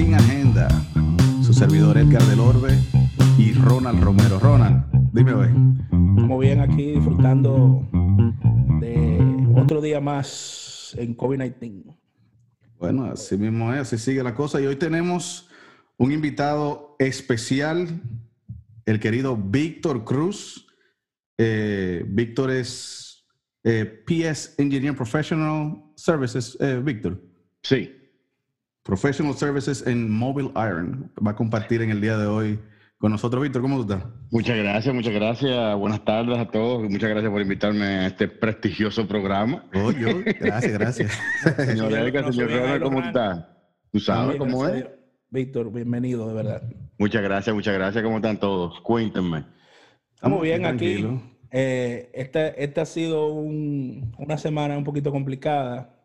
Sin Agenda. Su servidor Edgar del Orbe y Ronald Romero. Ronald, dime hoy. Estamos bien aquí disfrutando de otro día más en COVID-19. Bueno, así mismo es, así sigue la cosa. Y hoy tenemos un invitado especial, el querido Víctor Cruz. Eh, Víctor es eh, PS Engineer Professional Services. Eh, Víctor. Sí. Professional Services en Mobile Iron. Va a compartir en el día de hoy con nosotros. Víctor, ¿cómo estás? Muchas gracias, muchas gracias. Buenas tardes a todos. Muchas gracias por invitarme a este prestigioso programa. Oh, yo, gracias, gracias. señor Edgar, señor Ronald, ¿cómo está? ¿Tú sabes cómo es? Víctor, bienvenido, de verdad. Muchas gracias, muchas gracias. ¿Cómo están todos? Cuéntenme. Estamos bien aquí. Eh, esta, esta, ha sido un, una semana un poquito complicada.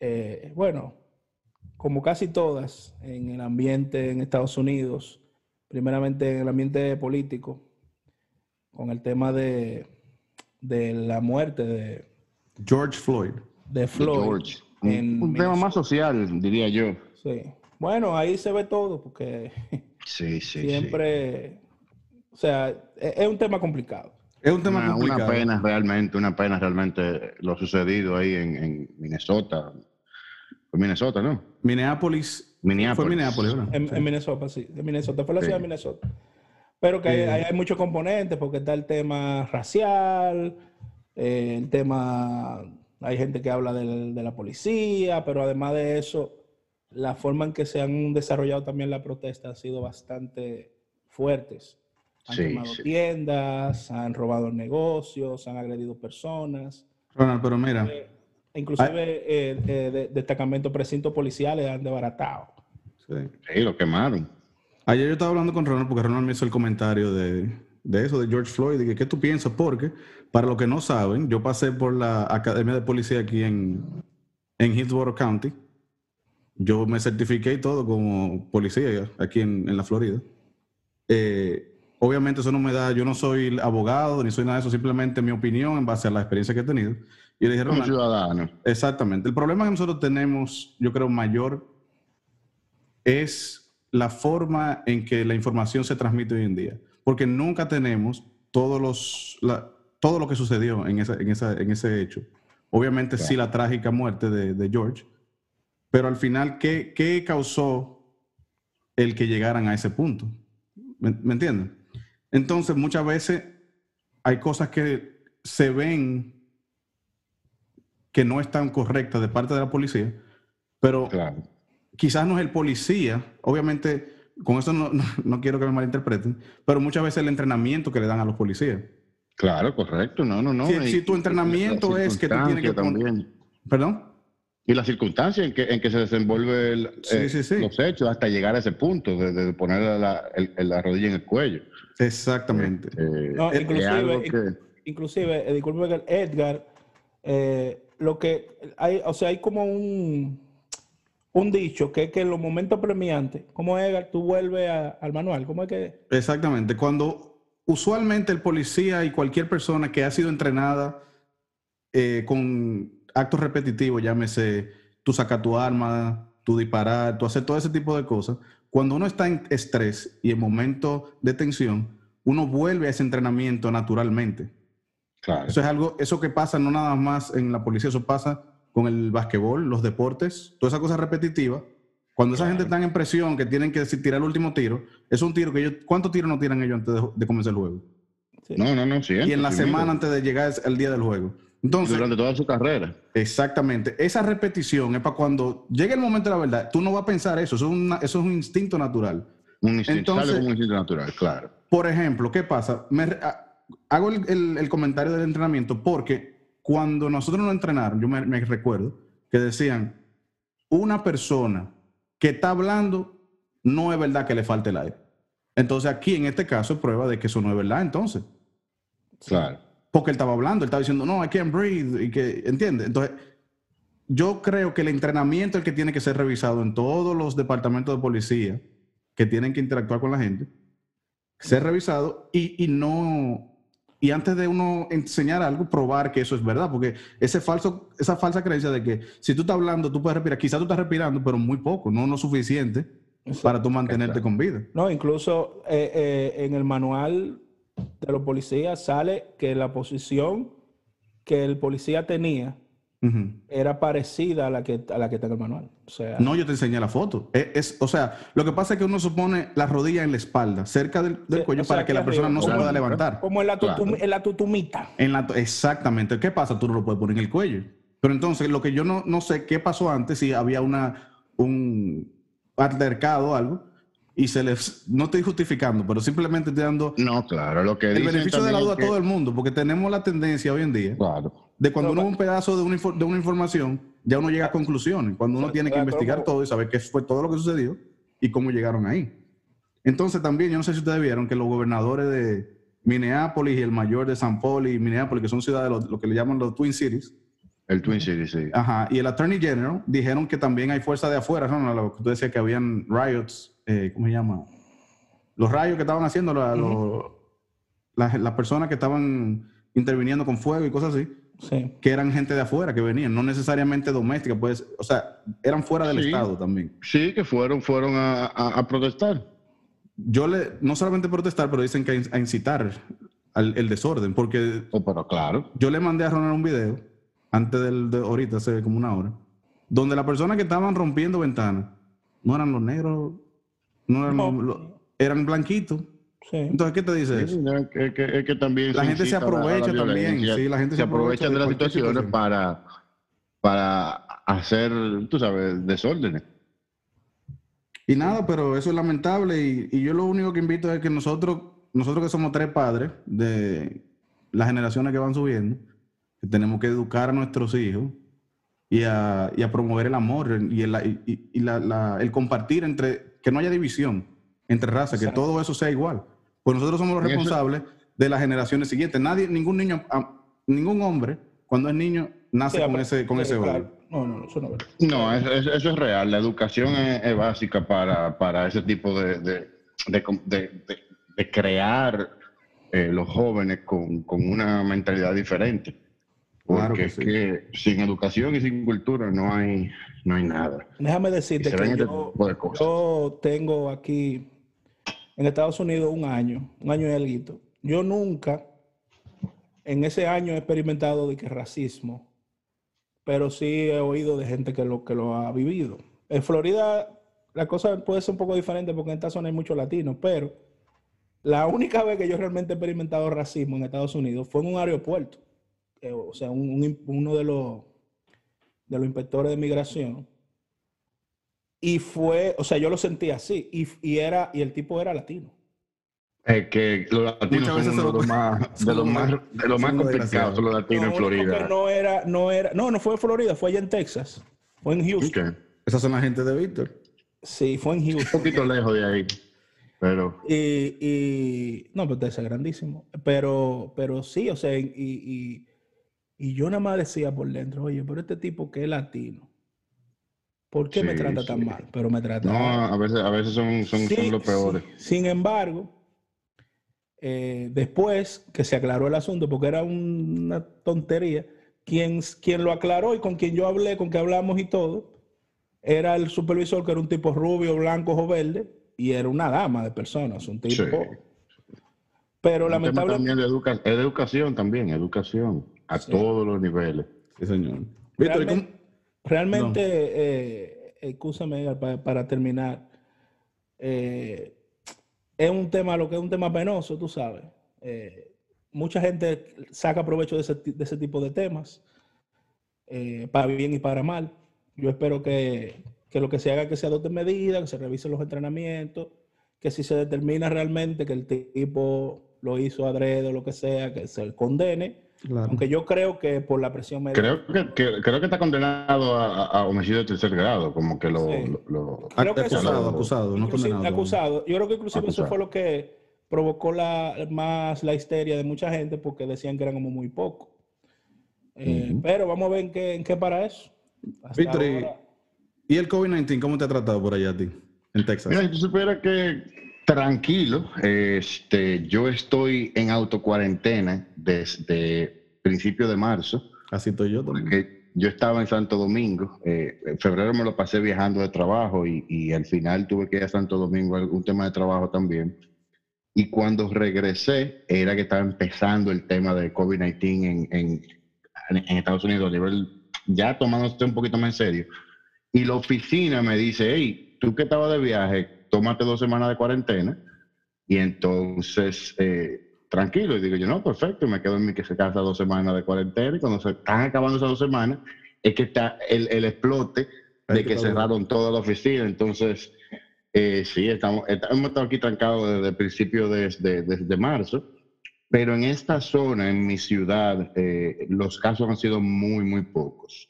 Eh, bueno, como casi todas en el ambiente en Estados Unidos, primeramente en el ambiente político, con el tema de, de la muerte de George Floyd. De Floyd. un, tema más social, diría yo. Sí. Bueno, ahí se ve todo, porque sí, sí, siempre, o sea, e, es, un tema complicado. Es un tema una, complicado. Una pena realmente, una pena realmente lo sucedido ahí en, en Minnesota, Minnesota, ¿no? Minneapolis. Minneapolis. Fue Minneapolis, ¿verdad? En, en, Minnesota, sí. De Minnesota. Fue la ciudad de Minnesota. Pero que hay, hay, hay, muchos componentes, porque está el tema racial, eh, el tema. Hay gente que habla de, de, la policía, pero además de eso, la forma en que se han desarrollado también la protesta ha sido bastante fuertes. Han sí, quemado sí. tiendas, han robado negocios, han agredido personas. Ronald, pero mira. Inclusive eh, eh, de, destacamentos precintos policiales han desbaratado. Sí. sí. lo quemaron. Ayer yo estaba hablando con Ronald porque Ronald me hizo el comentario de, de eso, de George Floyd, y que qué tú piensas, porque para los que no saben, yo pasé por la Academia de Policía aquí en, en Hillsborough County. Yo me certifiqué y todo como policía aquí en, en la Florida. Eh, obviamente eso no me da, yo no soy abogado ni soy nada de eso, simplemente mi opinión en base a la experiencia que he tenido. Y le dije, Ronald, ciudadano. Exactamente. El problema que nosotros tenemos, yo creo, mayor es la forma en que la información se transmite hoy en día. Porque nunca tenemos todos los, la, todo lo que sucedió en, esa, en, esa, en ese hecho. Obviamente claro. sí la trágica muerte de, de, George, pero al final, ¿qué, ¿qué, causó el que llegaran a ese punto? ¿Me, ¿Me entienden? Entonces, muchas veces hay cosas que se ven que no están correctas de parte de la policía, pero claro. quizás no es el policía, obviamente, con eso no, no, no, quiero que me malinterpreten, pero muchas veces el entrenamiento que le dan a los policías. Claro, correcto, no, no, no. Si, si tu entrenamiento es que tú tienes que también. ¿Perdón? Y las circunstancias en que, en que se desenvuelve el, sí, eh, sí, sí. los hechos hasta llegar a ese punto de, de poner la, el, la, rodilla en el cuello. Exactamente. Eh, no, es inclusive, que... inclusive, eh, disculpe, Edgar, eh, lo que hay, o sea, hay como un, un dicho que es que en los momentos premiantes, como Edgar, tú vuelves al manual, ¿cómo es que? Exactamente, cuando usualmente el policía y cualquier persona que ha sido entrenada eh, con actos repetitivos, llámese tú sacas tu arma, tú disparar, tú hacer todo ese tipo de cosas, cuando uno está en estrés y en momentos de tensión, uno vuelve a ese entrenamiento naturalmente. Claro. Eso es algo, eso que pasa no nada más en la policía, eso pasa con el basquetbol, los deportes, todas esas cosas repetitivas. Cuando esa Claro. gente está en presión, que tienen que decir, tirar el último tiro, es un tiro que ellos, ¿cuántos tiros no tiran ellos antes de, de comenzar el juego? Sí. No, no, no, siempre. y en la sí, semana mira. antes de llegar al día del juego. Entonces, Durante toda su carrera. exactamente, esa repetición es para cuando llegue el momento de la verdad, tú no vas a pensar eso, eso es, una- eso es un instinto natural. Un instinto, Entonces- sale como un instinto natural, claro. Por ejemplo, ¿qué pasa? Me re- a- hago el, el- el comentario del entrenamiento porque cuando nosotros nos entrenaron, yo me, recuerdo que decían, una persona que está hablando, no es verdad que le falte el aire. Entonces aquí en este caso es prueba de que eso no es verdad entonces. Claro. Porque él estaba hablando, él estaba diciendo, no, I can't breathe, y que, ¿entiendes? Entonces, yo creo que el entrenamiento es el que tiene que ser revisado en todos los departamentos de policía que tienen que interactuar con la gente, ser revisado y, y no, y antes de uno enseñar algo, probar que eso es verdad, porque ese falso, esa falsa creencia de que si tú estás hablando, tú puedes respirar, quizás tú estás respirando, pero muy poco, no lo suficiente para tú mantenerte con vida. No, incluso eh, eh, en el manual de los policías sale que la posición que el policía tenía era parecida a la que, a la que está en el manual. O sea, no, yo te enseñé la foto. Es, o sea, lo que pasa es que uno se pone la rodilla en la espalda, cerca del, cuello, para que la persona no se pueda levantar. Como en la, en la tutumita. En la, exactamente. ¿Qué pasa? Tú no lo puedes poner en el cuello. Pero entonces, lo que yo no, no sé qué pasó antes, si había una, un altercado o algo, y se les, no estoy justificando, pero simplemente estoy dando no, claro, lo que el beneficio de la duda a todo el mundo, porque tenemos la tendencia hoy en día de cuando uno ve un pedazo de una, de una, información, ya uno llega a conclusiones, cuando uno tiene que investigar todo y saber qué fue todo lo que sucedió y cómo llegaron ahí. Entonces también, yo no sé si ustedes vieron que los gobernadores de Minneapolis y el mayor de San Paul y Minneapolis, que son ciudades, lo, lo que le llaman los Twin Cities, el Twin Cities, sí. Ajá, y el Attorney General dijeron que también hay fuerza de afuera, ¿no? Lo que tú decías que habían riots eh, ¿cómo se llama? Los rayos que estaban haciendo las, personas que estaban interviniendo con fuego y cosas así, que eran gente de afuera que venían, no necesariamente doméstica, pues, o sea, eran fuera del Estado también. Sí, que fueron, fueron a, protestar. Yo le, no solamente protestar, pero dicen que a incitar al el desorden, porque oh, pero claro. yo le mandé a Ronald un video, antes del, de ahorita, hace como una hora, donde las personas que estaban rompiendo ventanas no eran los negros no, eran, blanquitos. Entonces, ¿qué te dice eso? Es que, también la gente se aprovecha también. Sí, la gente se, aprovecha, de las situaciones para, para hacer, tú sabes, desórdenes. Y nada, pero eso es lamentable. Y, y, yo lo único que invito es que nosotros, nosotros que somos tres padres de las generaciones que van subiendo, que tenemos que educar a nuestros hijos y a, y a promover el amor y, el, y, la, el compartir entre que no haya división entre razas, que todo eso sea igual. Pues nosotros somos los responsables de las generaciones siguientes. Nadie, ningún niño, ningún hombre, cuando es niño, nace con ese, con ese No, no, eso no, no eso, eso, es real. La educación es, básica para, para, ese tipo de, de, de, crear eh, los jóvenes con, con, una mentalidad diferente. Porque es que sin educación y sin cultura no hay, no hay nada. Déjame decirte que este yo, tengo aquí en Estados Unidos un año, un año y algo. Yo nunca en ese año he experimentado de que racismo, pero sí he oído de gente que lo, que lo ha vivido. En Florida la cosa puede ser un poco diferente porque en esta zona hay muchos latinos, pero la única vez que yo realmente he experimentado racismo en Estados Unidos fue en un aeropuerto. Eh, o sea, uno de los de los inspectores de migración. Y fue, o sea, yo lo sentí así. Y, era, y el tipo era latino. Es que los latinos son de los más, de los más, de los más complicados, los latinos en Florida. No era, no era, no, no fue en Florida, fue allá en Texas. Fue en Houston. Esas son la gente de Víctor. Sí, fue en Houston. Un poquito lejos de ahí. Pero. Y, y no, pero es grandísimo. Pero, pero sí, o sea, y, y y yo nada más decía por dentro, oye, pero este tipo que es latino, ¿por qué me trata tan mal? Pero me trata No, a veces, a veces son, son, los peores. Sin embargo, eh, después que se aclaró el asunto, porque era una tontería, quien, quien lo aclaró y con quien yo hablé, con que hablamos y todo, era el supervisor que era un tipo rubio, blanco o verde, y era una dama de personas, un tipo... Pero lamentablemente... También de educación también, educación a todos los niveles. Sí, señor. Realmente, eh, escúchame para, terminar, eh, es un tema, lo que es un tema penoso, tú sabes. Eh, mucha gente saca provecho de ese, tipo de temas, para bien y para mal. Yo espero que, que lo que se haga que se adopten medidas, que se revisen los entrenamientos, que si se determina realmente que el tipo lo hizo adrede o lo que sea, que se condene aunque yo creo que por la presión médica. Creo que, creo que está condenado a, homicidio de tercer grado, como que lo. acusado, acusado, no condenado. Acusado. Yo creo que inclusive eso fue lo que provocó la, más la histeria de mucha gente porque decían que eran como muy poco. Eh, pero vamos a ver en qué, en qué para eso. Víctor, ¿y el COVID-19 cómo te ha tratado por allá a ti, en Texas? Mira, yo supiera que tranquilo. Este, yo estoy en autocuarentena desde principio de marzo. Así estoy yo también. Yo estaba en Santo Domingo. Eh, en febrero me lo pasé viajando de trabajo y, y, al final tuve que ir a Santo Domingo, algún tema de trabajo también. Y cuando regresé, era que estaba empezando el tema de COVID-19 en, en, en, Estados Unidos, a nivel ya tomándose un poquito más en serio. Y la oficina me dice, hey, tú que estabas de viaje, tómate dos semanas de cuarentena. Y entonces, eh, tranquilo. Y digo yo, no, perfecto, me quedo en mi casa dos semanas de cuarentena. Y cuando se están acabando esas dos semanas, es que está el, el explote de que cerraron toda la oficina. Entonces, eh, sí, estamos, hemos estado aquí trancados desde el principio de, desde marzo, pero en esta zona, en mi ciudad, eh, los casos han sido muy, muy pocos.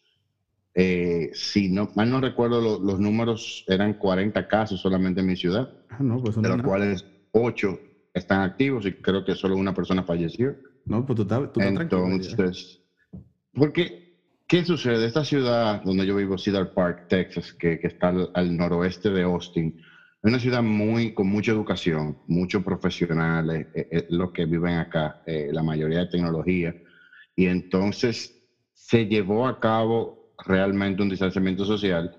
Eh, si no, mal no recuerdo, los números eran 40 casos solamente en mi ciudad, ah, pues de los cuales 8 están activos y creo que solo una persona falleció. No, pues tú estás, tú Entonces, porque, ¿qué sucede? Esta ciudad donde yo vivo, Cedar Park, Texas, que, que está al, noroeste de Austin, es una ciudad muy, con mucha educación, muchos profesionales, eh, eh, los que viven acá, eh, la mayoría de tecnología. Y entonces se llevó a cabo realmente un distanciamiento social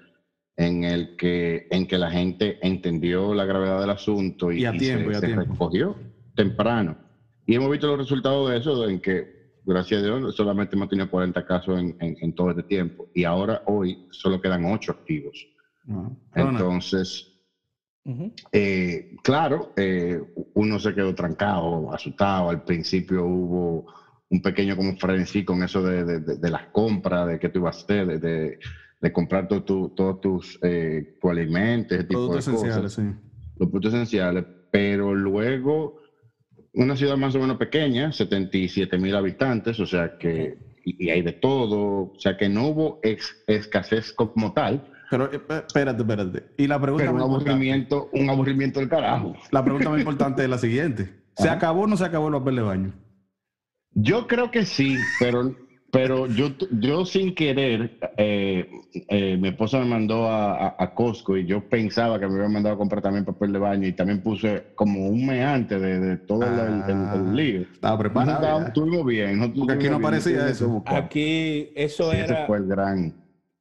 en el que, en que la gente entendió la gravedad del asunto y, se, recogió temprano. Y hemos visto los resultados de eso, en que, gracias a Dios, solamente hemos tenido 40 casos en, en, todo este tiempo. Y ahora, hoy, solo quedan 8 activos. Entonces eh, claro, eh, uno se quedó trancado, asustado. Al principio hubo un pequeño como frenesí con eso de, de, las compras, de qué tú ibas a hacer, de, de comprar todos tu, tus eh, tu alimentos, productos esenciales, sí. Los productos esenciales, pero luego una ciudad más o menos pequeña, 77 mil habitantes, o sea que, y, hay de todo, o sea que no hubo escasez como tal, pero eh, espérate, espérate. Y la pregunta un aburrimiento, un aburrimiento del carajo. La pregunta más importante es la siguiente. ¿Se acabó o no se acabó el papel de baño? Yo creo que sí, pero, pero yo, yo sin querer, eh, eh, mi esposa me mandó a, a, Costco y yo pensaba que me había mandado a comprar también papel de baño y también puse como un mes antes de, todo el, ah, lío. Estaba preparado. estuvimos bien. No Porque aquí no parecía eso. Aquí eso era... Ese fue el gran...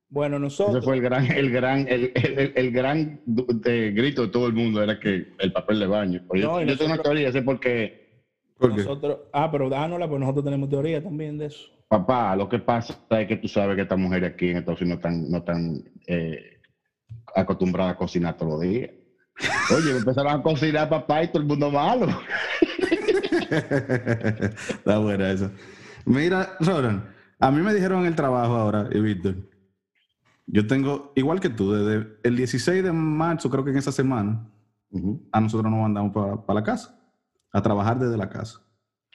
Bueno, nosotros. Ese fue el gran, el gran, el, el, gran grito de todo el mundo, era que el papel de baño. yo, tengo una teoría, sé por qué. Nosotros, ah, pero dánosla, pues nosotros tenemos teoría también de eso. Papá, lo que pasa es que tú sabes que estas mujeres aquí en Estados Unidos no están, no están eh, acostumbradas a cocinar todos los días. Oye, empezaron a cocinar papá y todo el mundo malo. Está buena eso. Mira, Roran, a mí me dijeron en el trabajo ahora, y Víctor, yo tengo, igual que tú, desde el 16 de marzo, creo que en esa semana, a nosotros nos mandamos para, la casa, a trabajar desde la casa.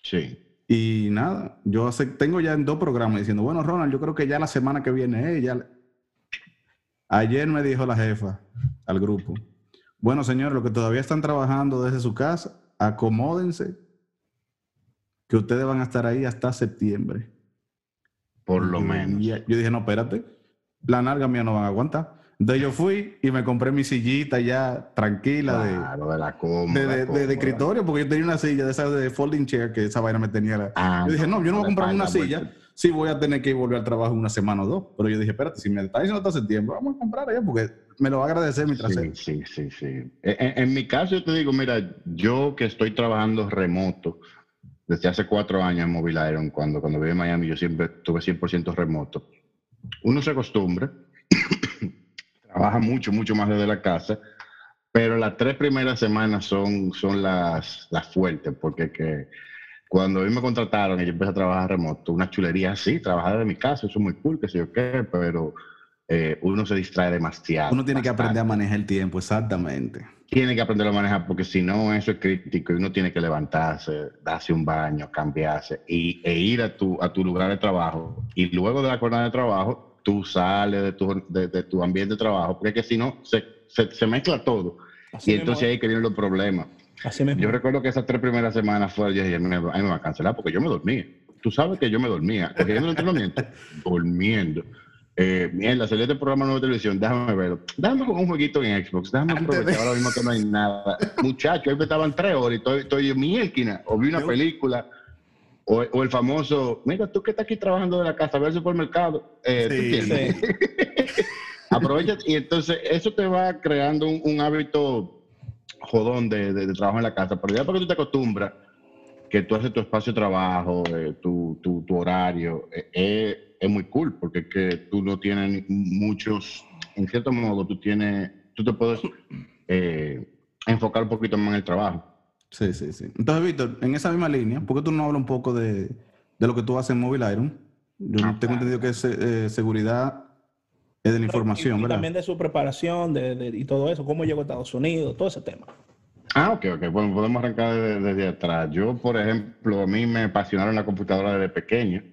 Sí. Y nada, yo tengo ya en dos programas diciendo, bueno, Ronald, yo creo que ya la semana que viene, eh, ya... Ayer me dijo la jefa al grupo, bueno, señores, los que todavía están trabajando desde su casa, acomódense, que ustedes van a estar ahí hasta septiembre. Por lo menos. yo dije, no, espérate, la narga mía no van a aguantar. Entonces yo fui y me compré mi sillita ya tranquila de, de, la de, de, escritorio, porque yo tenía una silla de esa de folding chair que esa vaina me tenía. Ah, yo dije, no, yo no voy a comprar una silla. Sí, voy a tener que volver al trabajo una semana o dos. Pero yo dije, espérate, si me está diciendo hasta septiembre, vamos a comprar allá porque me lo va a agradecer mi trasero. Sí, sí, sí. sí. En, mi caso, yo te digo, mira, yo que estoy trabajando remoto desde hace cuatro años en Mobile Iron, cuando, cuando viví en Miami, yo siempre tuve 100% remoto uno se acostumbra, trabaja mucho, mucho más desde la casa, pero las tres primeras semanas son, son las, las fuertes, porque que cuando a mí me contrataron y yo empecé a trabajar remoto, una chulería así, trabajar desde mi casa, eso es muy cool, que sé yo qué, pero eh, uno se distrae demasiado. Uno tiene que aprender a manejar el tiempo, exactamente. Tiene que aprender a manejar porque si no, eso es crítico y uno tiene que levantarse, darse un baño, cambiarse y, e ir a tu, a tu lugar de trabajo. Y luego de la jornada de trabajo, tú sales de tu, de, tu ambiente de trabajo, porque que si no, se, se, mezcla todo. y entonces ahí que vienen los problemas. Yo recuerdo que esas tres primeras semanas fue, yo dije, a mí me va a cancelar porque yo me dormía. Tú sabes que yo me dormía, cogiendo el entrenamiento, durmiendo eh, mierda, salió este programa nuevo de televisión, déjame verlo. Déjame jugar un jueguito en Xbox, déjame aprovechar ahora mismo que no hay nada. Muchachos, ahí me estaban tres horas y estoy, estoy en mi esquina, o vi una película, o, el famoso, mira, tú que estás aquí trabajando de la casa, ve al supermercado. Eh, sí, Aprovecha y entonces eso te va creando un, hábito jodón de, trabajo en la casa. Pero ya porque tú te acostumbras que tú haces tu espacio de trabajo, eh, tu, tu, horario, eh, es muy cool porque es que tú no tienes muchos, en cierto modo, tú tienes, tú te puedes enfocar un poquito más en el trabajo. Sí, sí, sí. Entonces, Víctor, en esa misma línea, ¿por qué tú no hablas un poco de, lo que tú haces en Mobile Iron? Yo ah, tengo entendido que es eh, seguridad es de la información, ¿verdad? También de su preparación de, y todo eso, cómo llegó a Estados Unidos, todo ese tema. Ah, ok, ok. Bueno, podemos arrancar desde, atrás. Yo, por ejemplo, a mí me apasionaron la computadora desde pequeño.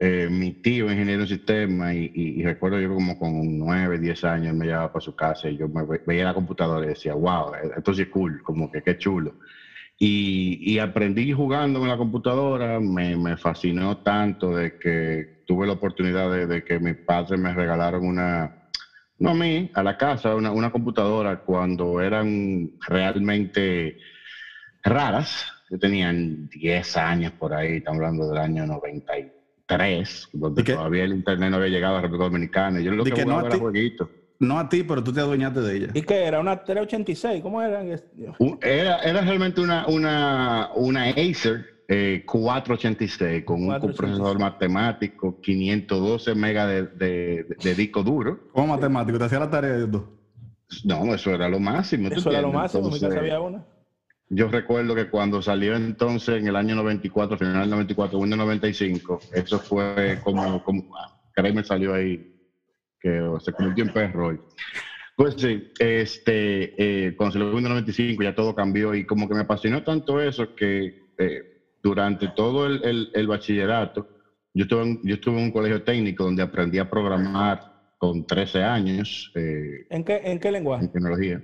Eh, mi tío, ingeniero en sistema, y, recuerdo yo como con nueve, diez años me llevaba para su casa y yo me veía la computadora y decía, wow, esto sí es cool, como que qué chulo. Y, aprendí jugando en la computadora, me, me, fascinó tanto de que tuve la oportunidad de, que mis padres me regalaron una, no a mí, a la casa, una, una computadora cuando eran realmente raras. Yo tenían 10 años por ahí, estamos hablando del año 93, donde todavía el internet no había llegado a República Dominicana. Yo lo que, jugaba no era jueguitos. No a ti, pero tú te adueñaste de ella. ¿Y qué era? ¿Una 386? ¿Cómo era? Era, era realmente una, una, una Acer 486 eh, con un procesador matemático, 512 megas de, de, disco duro. ¿Cómo matemático? ¿Te hacía la tarea de esto? No, eso era lo máximo. Eso era lo máximo, ya sabía una. Yo recuerdo que cuando salió entonces en el año 94, final del 94, Windows 95, eso fue como, como me salió ahí que se convirtió en perro Pues sí, este, eh, cuando en el 95 ya todo cambió y como que me apasionó tanto eso que eh, durante todo el, el, bachillerato, yo estuve, en, yo estuve en un colegio técnico donde aprendí a programar con 13 años. Eh, ¿En, qué, ¿En qué lenguaje? En tecnología.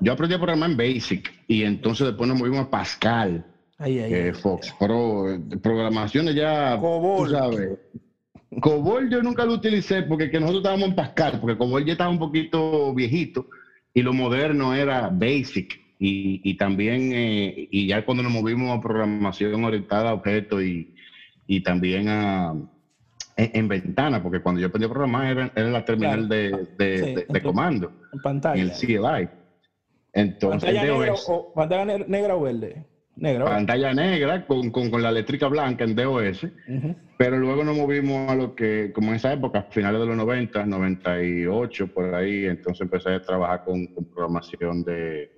Yo aprendí a programar en Basic y entonces después nos movimos a Pascal, ahí, Fox Pro, programaciones ya, tú sabes, Cobol yo nunca lo utilicé porque que nosotros estábamos en Pascal, porque Cobol ya estaba un poquito viejito y lo moderno era Basic. Y, también, eh, y ya cuando nos movimos a programación orientada a objetos y, también a, en, ventana, porque cuando yo aprendí a programar era, era la terminal de, comando. En pantalla. En el CLI. Entonces, ¿Pantalla negra o verde? Pantalla negra con, la eléctrica blanca en DOS, pero luego nos movimos a lo que, como en esa época, finales de los 90, 98, por ahí, entonces empecé a trabajar con, programación de,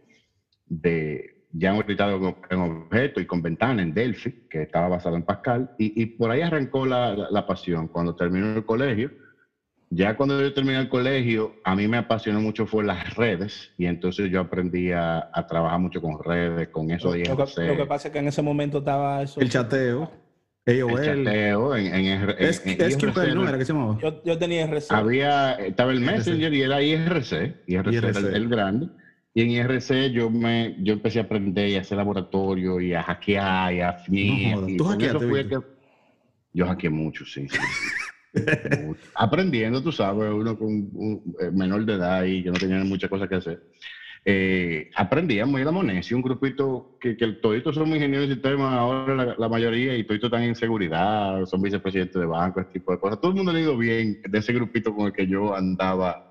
de ya editado en objeto y con ventana en Delphi, que estaba basado en Pascal, y, por ahí arrancó la, la pasión. Cuando terminó el colegio, ya cuando yo terminé el colegio, a mí me apasionó mucho fue las redes y entonces yo aprendí a, trabajar mucho con redes, con eso de lo, lo, que, pasa es que en ese momento estaba eso. El chateo. AOL. El chateo en, en, es, que ¿no era que se llamaba? Yo, yo, tenía IRC. Había, estaba el Messenger y era IRC. IRC, era el, grande. Y en IRC yo me yo empecé a aprender y a hacer laboratorio y a hackear y a finir. ¿Tú hackeaste, que, Yo hackeé mucho, sí. sí. Aprendiendo, tú sabes, uno con un eh, menor de edad y que no tenía muchas cosas que hacer. Eh, aprendíamos, éramos necios, un grupito que, que toditos somos ingenieros de sistemas, ahora la, mayoría, y toditos están en seguridad, son vicepresidentes de banco, ese tipo de cosas. Todo el mundo ha ido bien de ese grupito con el que yo andaba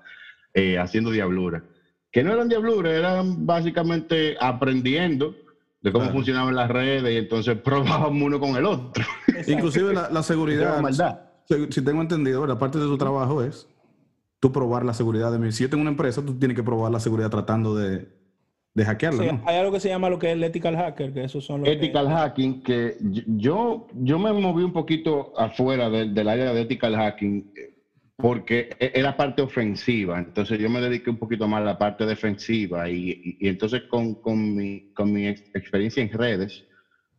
eh, haciendo diablura. Que no eran diabluras, eran básicamente aprendiendo de cómo funcionaban las redes y entonces probábamos uno con el otro. Inclusive la, la seguridad si tengo entendido, la parte de tu trabajo es tú probar la seguridad de mí. Si yo tengo una empresa, tú tienes que probar la seguridad tratando de, de hackearla. Hay algo que se llama lo que es el ethical hacker, que eso son los Ethical hacking, que yo, yo me moví un poquito afuera del, área de ethical hacking porque e, era parte ofensiva, entonces yo me dediqué un poquito más a la parte defensiva y, entonces con, con, mi, con mi experiencia en redes,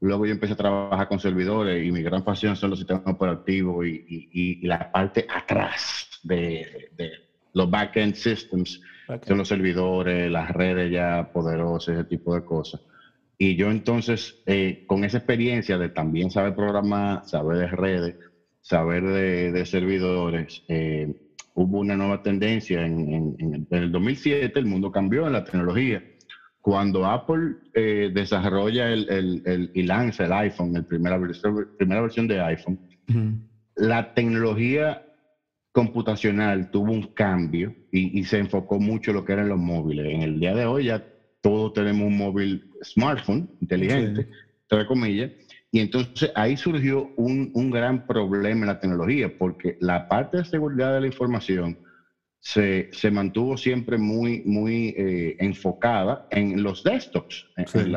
Luego yo empecé a trabajar con servidores y mi gran pasión son los sistemas operativos y, la parte atrás de, los back-end systems, son los servidores, las redes ya poderosas, ese tipo de cosas. Y yo entonces, eh, con esa experiencia de también saber programar, saber de redes, saber de, servidores, eh, hubo una nueva tendencia. En, en, el 2007 el mundo cambió en la tecnología cuando Apple eh, desarrolla el, y lanza el iPhone, la primera, primera versión de iPhone, la tecnología computacional tuvo un cambio y, se enfocó mucho en lo que eran los móviles. En el día de hoy ya todos tenemos un móvil smartphone inteligente, entre comillas, y entonces ahí surgió un, un, gran problema en la tecnología, porque la parte de seguridad de la información se, se mantuvo siempre muy, muy eh, enfocada en los desktops, en,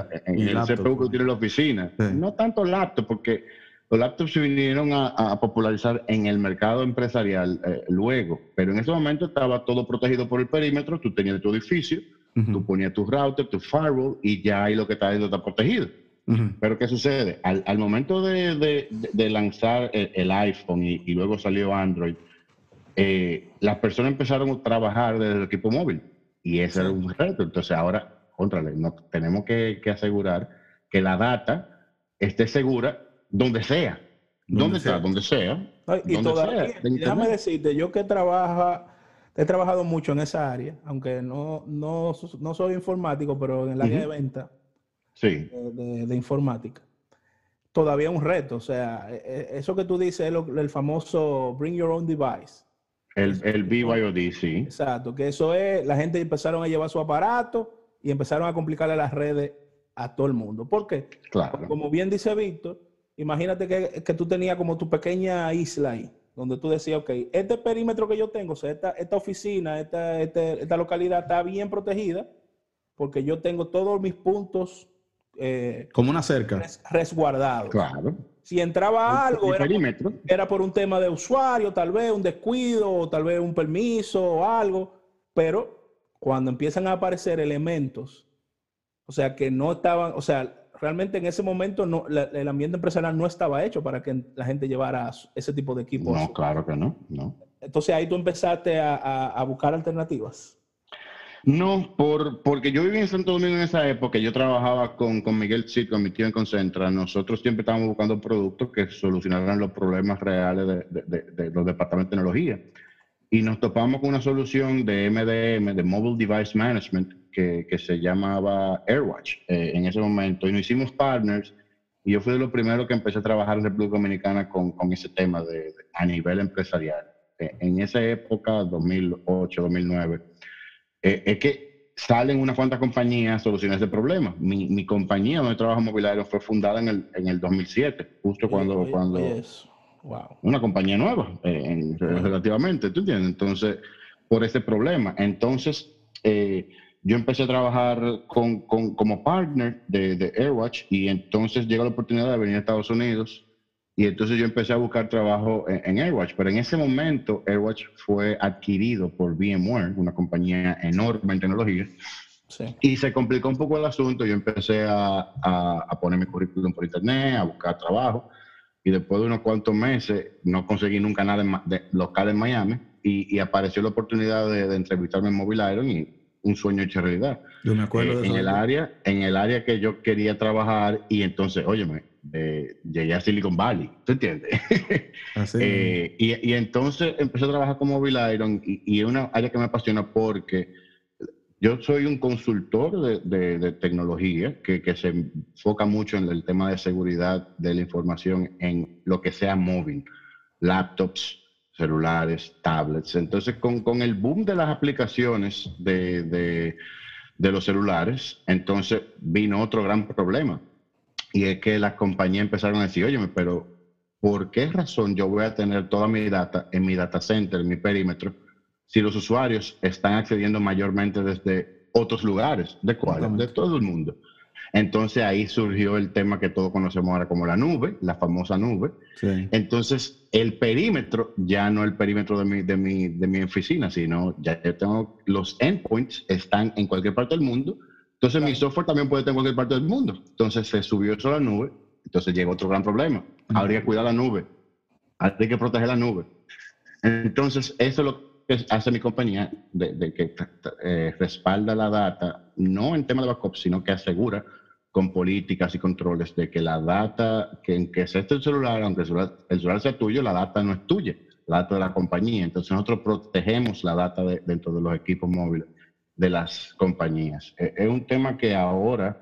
el CPU que tiene la oficina. No tanto laptops, porque los laptops se vinieron a, popularizar en el mercado empresarial eh, luego, pero en ese momento estaba todo protegido por el perímetro, tú tenías tu edificio, tú ponías tu router, tu firewall y ya ahí lo que está dentro está protegido. Pero ¿qué sucede? Al, al momento de, de, de, lanzar el, iPhone y, y, luego salió Android, eh, las personas empezaron a trabajar desde el equipo móvil y ese era un reto. Entonces ahora, contrale, no, tenemos que, que, asegurar que la data esté segura donde sea. Donde, sea, donde sea. y todavía, déjame decirte, yo que trabaja, he trabajado mucho en esa área, aunque no, no, no soy informático, pero en el área de venta sí. de, informática. Todavía un reto, o sea, e, e, eso que tú dices es el famoso bring your own device. El, el BYOD, sí. Exacto, que eso es, la gente empezaron a llevar su aparato y empezaron a complicarle las redes a todo el mundo. ¿Por qué? Claro. como bien dice Víctor, imagínate que, que, tú tenías como tu pequeña isla ahí, donde tú decías, ok, este perímetro que yo tengo, o sea, esta, esta oficina, esta, esta, esta localidad está bien protegida, porque yo tengo todos mis puntos. Eh, como una cerca. resguardados. Claro. Si entraba algo, era por, un tema de usuario, tal vez un descuido, o tal vez un permiso o algo, pero cuando empiezan a aparecer elementos, o sea, que no estaban, o sea, realmente en ese momento no, el ambiente empresarial no estaba hecho para que la gente llevara ese tipo de equipos. No, claro que no, no. Entonces ahí tú empezaste a buscar alternativas. No, por, porque yo vivía en Santo Domingo en esa época, yo trabajaba con, con Miguel Cid, con mi tío en Concentra, nosotros siempre estábamos buscando productos que solucionaran los problemas reales de, los departamentos de tecnología. Y nos topamos con una solución de MDM, de Mobile Device Management, que, que se llamaba AirWatch eh, en ese momento. Y nos hicimos partners y yo fui de los primeros que empecé a trabajar en República Dominicana con, con ese tema de, a nivel empresarial. Eh, en esa época, 2008, 2009 eh, es que salen unas cuantas compañías a solucionar ese problema. Mi, mi compañía donde trabajo mobiliario fue fundada en el, en el 2007, justo cuando... cuando wow. Una compañía nueva, eh, relativamente, ¿tú entiendes? Entonces, por ese problema. Entonces, eh, yo empecé a trabajar con, con, como partner de, de AirWatch y entonces llegó la oportunidad de venir a Estados Unidos y entonces yo empecé a buscar trabajo en, AirWatch, pero en ese momento AirWatch fue adquirido por VMware, una compañía enorme en tecnología. Y se complicó un poco el asunto. Yo empecé a, a, poner mi currículum por internet, a buscar trabajo. Y después de unos cuantos meses, no conseguí nunca nada de, local en Miami. Y, apareció la oportunidad de, entrevistarme en Mobile Iron y un sueño hecho realidad. Yo me acuerdo eh, de en el área En el área que yo quería trabajar. Y entonces, óyeme, llegué a Silicon Valley, ¿tú entiendes? Eh, y, y, entonces empecé a trabajar con Mobile Iron y, es una área que me apasiona porque yo soy un consultor de, de, tecnología que, que, se enfoca mucho en el tema de seguridad de la información en lo que sea móvil, laptops, celulares, tablets. Entonces, con, con el boom de las aplicaciones de, de los celulares, entonces vino otro gran problema y es que las compañías empezaron a decir, oye, pero ¿por qué razón yo voy a tener toda mi data en mi data center, en mi perímetro, si los usuarios están accediendo mayormente desde otros lugares? ¿De cuáles? De todo el mundo. Entonces ahí surgió el tema que todos conocemos ahora como la nube, la famosa nube. Entonces el perímetro ya no el perímetro de mi, de, mi, de mi oficina, sino ya tengo los endpoints, están en cualquier parte del mundo entonces mi software también puede estar en cualquier parte del mundo. Entonces se subió eso a la nube, entonces llega otro gran problema. Habría que cuidar la nube, habría que proteger la nube. Entonces eso es lo que hace mi compañía, de, que eh, respalda la data, no en tema de backup, sino que asegura con políticas y controles de que la data, que en que sea este el celular, aunque el celular, sea tuyo, la data no es tuya, la data de la compañía. Entonces nosotros protegemos la data dentro de los equipos móviles de las compañías. Eh, es un tema que ahora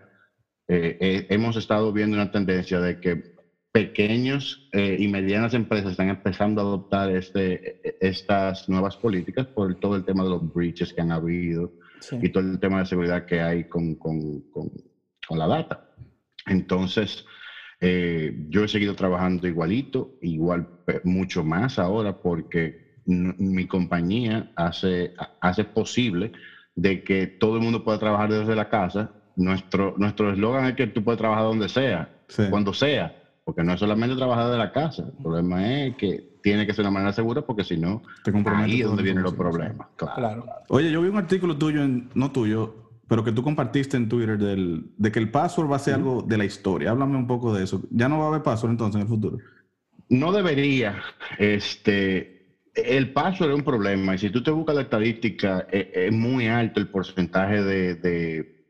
eh, hemos estado viendo una tendencia de que pequeños y medianas empresas están empezando a adoptar este, estas nuevas políticas por todo el tema de los breaches que han habido y todo el tema de seguridad que hay con, con, con, con la data. Entonces, eh, yo he seguido trabajando igualito, igual mucho más ahora, porque mi compañía hace, hace posible de que todo el mundo pueda trabajar desde la casa. Nuestro nuestro eslogan es que tú puedes trabajar donde sea, cuando sea, porque no es solamente trabajar desde la casa. El problema es que tiene que ser una manera segura, porque si no, ahí es donde vienen los problemas. Claro. Oye, yo vi un artículo tuyo, no tuyo, pero que tú compartiste en Twitter del, de que el password va a ser algo de la historia. Háblame un poco de eso. ¿Ya no va a haber password entonces en el futuro? No debería. Este, el password es un problema y si tú te buscas la estadística, es, es muy alto el porcentaje de, de,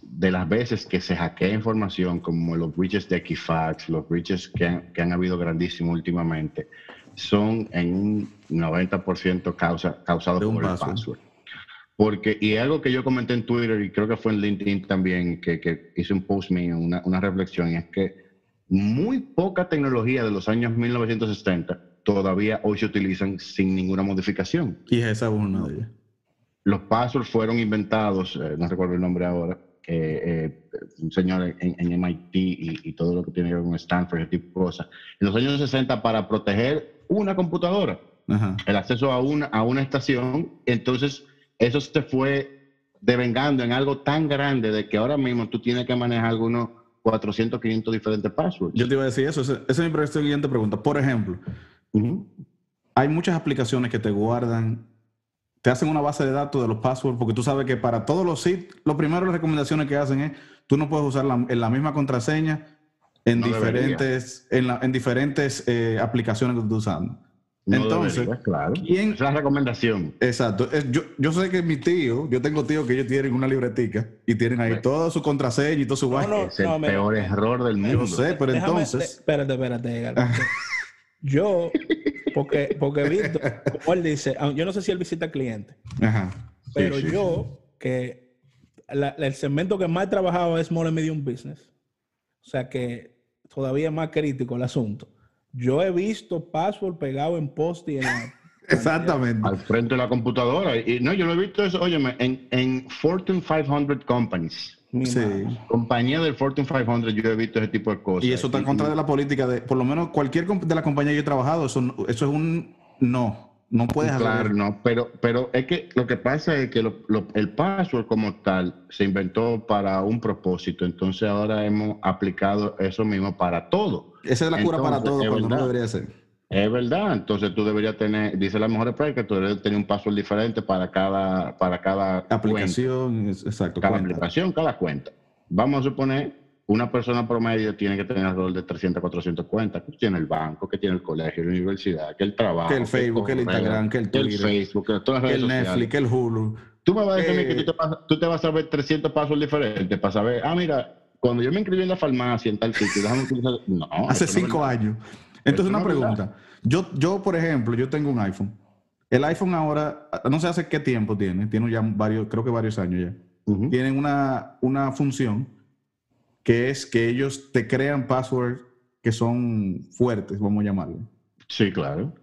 de, las veces que se hackea información, como los breaches de Equifax, los breaches que han, que han habido grandísimos últimamente, son en un 90% causa, causados por el password. Porque, y algo que yo comenté en Twitter y creo que fue en LinkedIn también, que, que hice un post mío, una, una reflexión, y es que muy poca tecnología de los años 1970 todavía hoy se utilizan sin ninguna modificación. Y esa es una de ellas. Los passwords fueron inventados, eh, no recuerdo el nombre ahora, eh, un señor en, MIT y, todo lo que tiene que ver con Stanford, ese tipo de cosas, en los años 60 para proteger una computadora, el acceso a una, a una estación, entonces eso se fue devengando en algo tan grande de que ahora mismo tú tienes que manejar algunos 400, 500 diferentes passwords. Yo te iba a decir eso, esa es mi siguiente pregunta. Por ejemplo, hay muchas aplicaciones que te guardan, te hacen una base de datos de los passwords, porque tú sabes que para todos los sitios, lo primero las recomendaciones que hacen es, tú no puedes usar la, en la misma contraseña en diferentes, en, diferentes eh, aplicaciones que tú estás usando. Entonces, claro. ¿quién? es la recomendación. Exacto. Yo, yo sé que mi tío, yo tengo tíos que ellos tienen una libretica y tienen ahí toda su contraseña y todo su no, es el peor error del mundo. Yo sé, pero entonces. espérate, espérate. yo, porque, porque Víctor, como él dice, yo no sé si él visita clientes, Ajá. pero yo, que el segmento que más he trabajado es Small and Medium Business. O sea que todavía es más crítico el asunto. Yo he visto password pegado en post y en... Exactamente. Al frente de la computadora. Y no, yo lo he visto eso, óyeme, en, en Fortune 500 companies. Sí. Compañía del Fortune 500, yo he visto ese tipo de cosas. Y eso está en contra de la política de, por lo menos cualquier de la compañía que yo he trabajado, eso, eso es un no. No puedes Claro, no, pero, pero es que lo que pasa es que el password como tal se inventó para un propósito, entonces ahora hemos aplicado eso mismo para todo. Esa es la cura para todo, cuando no debería ser. Es verdad, entonces tú deberías tener, dice la mejor práctica, tú deberías tener un password diferente para cada, para cada aplicación, exacto. Cada aplicación, cada cuenta. Vamos a suponer una persona promedio tiene que tener alrededor de 300, 400 cuentas. Que tiene el banco, que tiene el colegio, la universidad, que el trabajo. Que el Facebook, que el, Instagram, que el Twitter. Que el Facebook, que todas las redes el Netflix, que el Hulu. Tú me vas a decir que tú, te tú, te vas a ver 300 pasos diferentes para saber, ah, mira, cuando yo me inscribí en la farmacia en tal sitio, déjame utilizar... No. Hace cinco años. Entonces, una pregunta. Yo, yo, por ejemplo, yo tengo un iPhone. El iPhone ahora, no sé hace qué tiempo tiene, tiene ya varios, creo que varios años ya. Tienen una, una función que es que ellos te crean passwords que son fuertes, vamos a llamarlo. Sí, claro.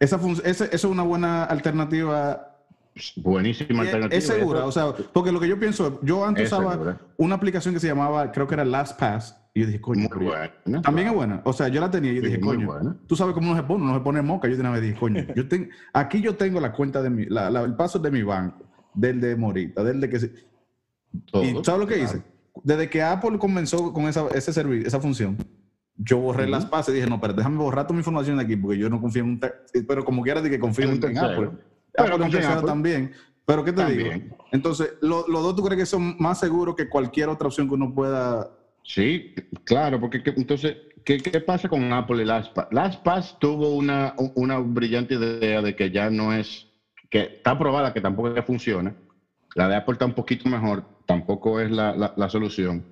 Esa, esa, es una buena alternativa. Buenísima alternativa. Es segura, o sea, porque lo que yo pienso, yo antes usaba una aplicación que se llamaba, creo que era LastPass, y yo dije, coño, también es buena. O sea, yo la tenía y yo dije, coño, tú sabes cómo no se pone, no se pone moca. Yo tenía me dije, coño, yo tengo, aquí yo tengo la cuenta de mi, la, el paso de mi banco, del de Morita, del de que se... ¿Y sabes lo que hice? desde que Apple comenzó con esa, ese servicio, esa función, yo borré las pases y dije, no, pero déjame borrar toda mi información de aquí porque yo no confío en un... Pero como quieras, de que confío en, Apple. Apple confío también. Pero ¿qué te digo? Entonces, ¿los dos tú crees que son más seguros que cualquier otra opción que uno pueda...? Sí, claro, porque entonces, ¿qué, ¿qué, pasa con Apple y LastPass? LastPass tuvo una, una brillante idea de que ya no es... que está probada que tampoco funciona. La de Apple está un poquito mejor, tampoco es la, la, solución.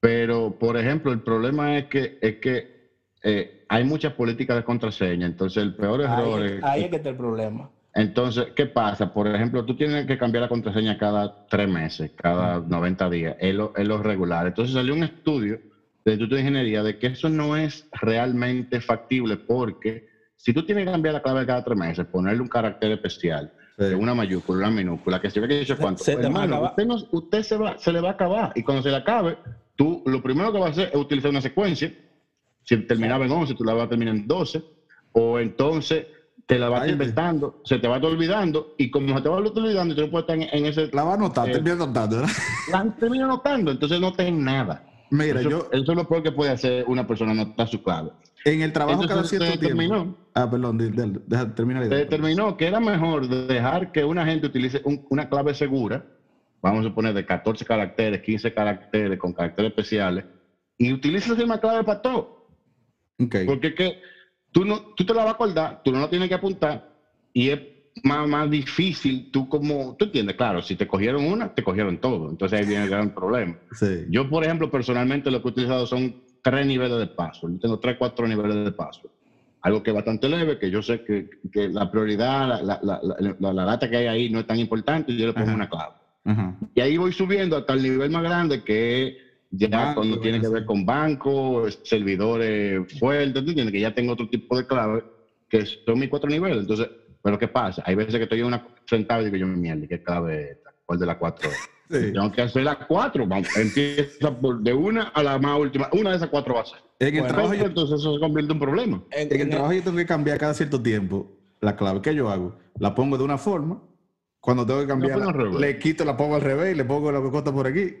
Pero, por ejemplo, el problema es que, es que eh, hay muchas políticas de contraseña, entonces el peor error ahí, es... Ahí es que está el problema. Entonces, ¿qué pasa? Por ejemplo, tú tienes que cambiar la contraseña cada tres meses, cada 90 días, es lo, es lo regular. Entonces salió un estudio del Instituto de Ingeniería de que eso no es realmente factible porque si tú tienes que cambiar la clave cada tres meses, ponerle un carácter especial, una mayúscula, una minúscula, que se ve que cuánto, se hermano, usted, no, usted se, va, se le va a acabar. Y cuando se le acabe, tú lo primero que vas a hacer es utilizar una secuencia. Si terminaba en 11, tú la vas a terminar en 12, o entonces te la vas inventando, se te va olvidando, y como se te va olvidando, tú no puedes estar en, ese. La va a eh, termina anotando, ¿verdad? La termina anotando, entonces no ten nada. Mira, eso, yo. Eso es lo peor que puede hacer una persona, anotar su clave. En el trabajo cada cierto determinó, Ah, perdón, deja, termina Se determinó que era mejor dejar que una gente utilice una clave segura, vamos a suponer de 14 caracteres, 15 caracteres, con caracteres especiales, y utilice esa misma clave para todo. Okay. Porque que tú, no, tú te la vas a acordar, tú no la tienes que apuntar, y es más, más difícil, tú como, tú entiendes, claro, si te cogieron una, te cogieron todo, entonces ahí viene el gran problema. Yo, por ejemplo, personalmente lo que he utilizado son tres niveles de paso, yo tengo tres, cuatro niveles de paso. Algo que es bastante leve, que yo sé que, que la prioridad, la, la, la, la, data que hay ahí no es tan importante, y yo le pongo una clave. Y ahí voy subiendo hasta el nivel más grande que ya cuando tiene que ver con bancos, servidores fuertes, ¿tú entiendes? Que ya tengo otro tipo de clave que son mis cuatro niveles. Entonces, pero ¿qué pasa? Hay veces que estoy en una sentado y digo yo, mierda, ¿qué clave ¿Cuál de las cuatro? Sí. Tengo que hacer las cuatro. empieza de una a la más última. Una de esas cuatro va a ser. En el trabajo, entonces eso se convierte en un problema. En, el trabajo yo tengo que cambiar cada cierto tiempo la clave. ¿Qué yo hago? La pongo de una forma. Cuando tengo que cambiar, le quito, la pongo al revés y le pongo lo que corta por aquí.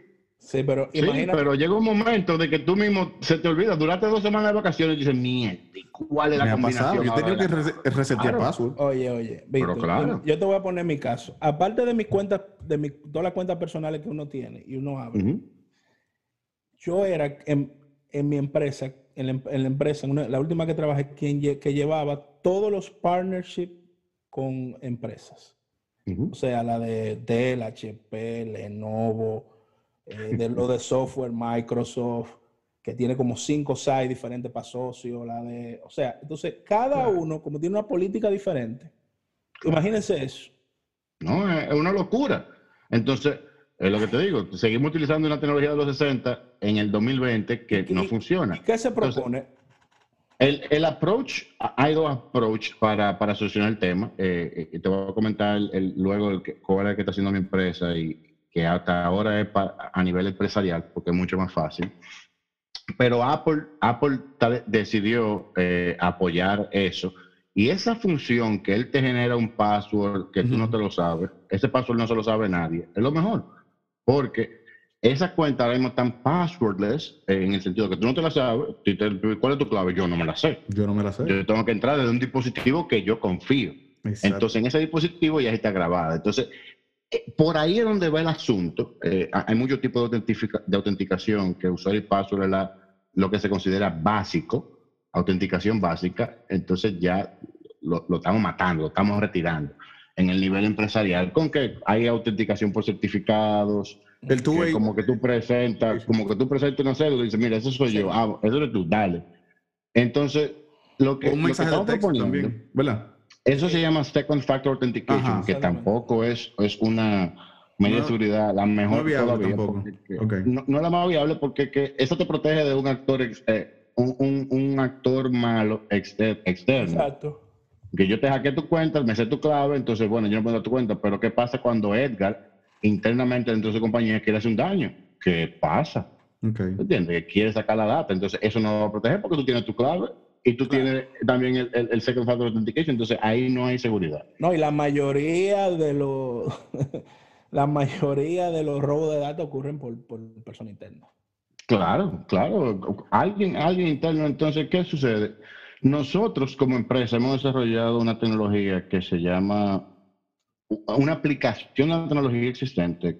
Sí, pero pero llega un momento de que tú mismo se te olvida. Durante dos semanas de vacaciones y dices, mierda, ¿cuál es la combinación? Yo tengo que resetear claro. password. Oye, oye, Víctor, claro. yo te voy a poner mi caso. Aparte de mis cuentas, de mi, todas las cuentas personales que uno tiene y uno abre, yo era en, en, mi empresa, en la, en la empresa, la última que trabajé, quien que llevaba todos los partnerships con empresas. O sea, la de Dell, HP, Lenovo, eh, de lo de software, Microsoft, que tiene como cinco sites diferentes para socios, la de, o sea, entonces cada uno, como tiene una política diferente, imagínense eso. No, es una locura. Entonces, es lo que te digo, seguimos utilizando una tecnología de los 60 en el 2020 que no funciona. ¿Qué se propone? el, el, approach, hay dos approach para, para solucionar el tema. Eh, eh te voy a comentar el, luego el que, cuál es el que está haciendo mi empresa y, que hasta ahora es a nivel empresarial, porque es mucho más fácil. Pero Apple, Apple decidió eh, apoyar eso. Y esa función que él te genera un password que tú no te lo sabes, ese password no se lo sabe nadie, es lo mejor. Porque esas cuentas ahora mismo están passwordless, en el sentido que tú no te la sabes. ¿Cuál es tu clave? Yo no me la sé. Yo no me la sé. Yo tengo que entrar desde un dispositivo que yo confío. Entonces, en ese dispositivo ya está grabada. Entonces, eh, por ahí es donde va el asunto. Eh, hay muchos tipos de, de, autenticación que usuario y password es la, lo que se considera básico, autenticación básica, entonces ya lo, estamos matando, lo estamos retirando. En el nivel empresarial, con que hay autenticación por certificados, el como que tú presentas, como que tú presentas una cédula y dices, mira, eso soy yo, ah, eso eres tú, dale. Entonces, lo que, lo que estamos proponiendo, también, ¿verdad? Eso se llama Second Factor Authentication, que tampoco es, es una medida de seguridad la mejor no todavía. No, es la más viable porque que eso te protege de un actor, eh, un, un, actor malo externo. Exacto. Que yo te hackeé tu cuenta, me sé tu clave, entonces, bueno, yo no puedo dar tu cuenta, pero ¿qué pasa cuando Edgar internamente dentro de su compañía quiere hacer un daño? ¿Qué pasa? Okay. ¿Entiendes? Que quiere sacar la data, entonces eso no va a proteger porque tú tienes tu clave y tú tienes también el, el, Second Factor Authentication, entonces ahí no hay seguridad. No, y la mayoría de los la mayoría de los robos de datos ocurren por, por persona interna. Claro, claro. Alguien, alguien interno, entonces, ¿qué sucede? Nosotros como empresa hemos desarrollado una tecnología que se llama una aplicación de la tecnología existente,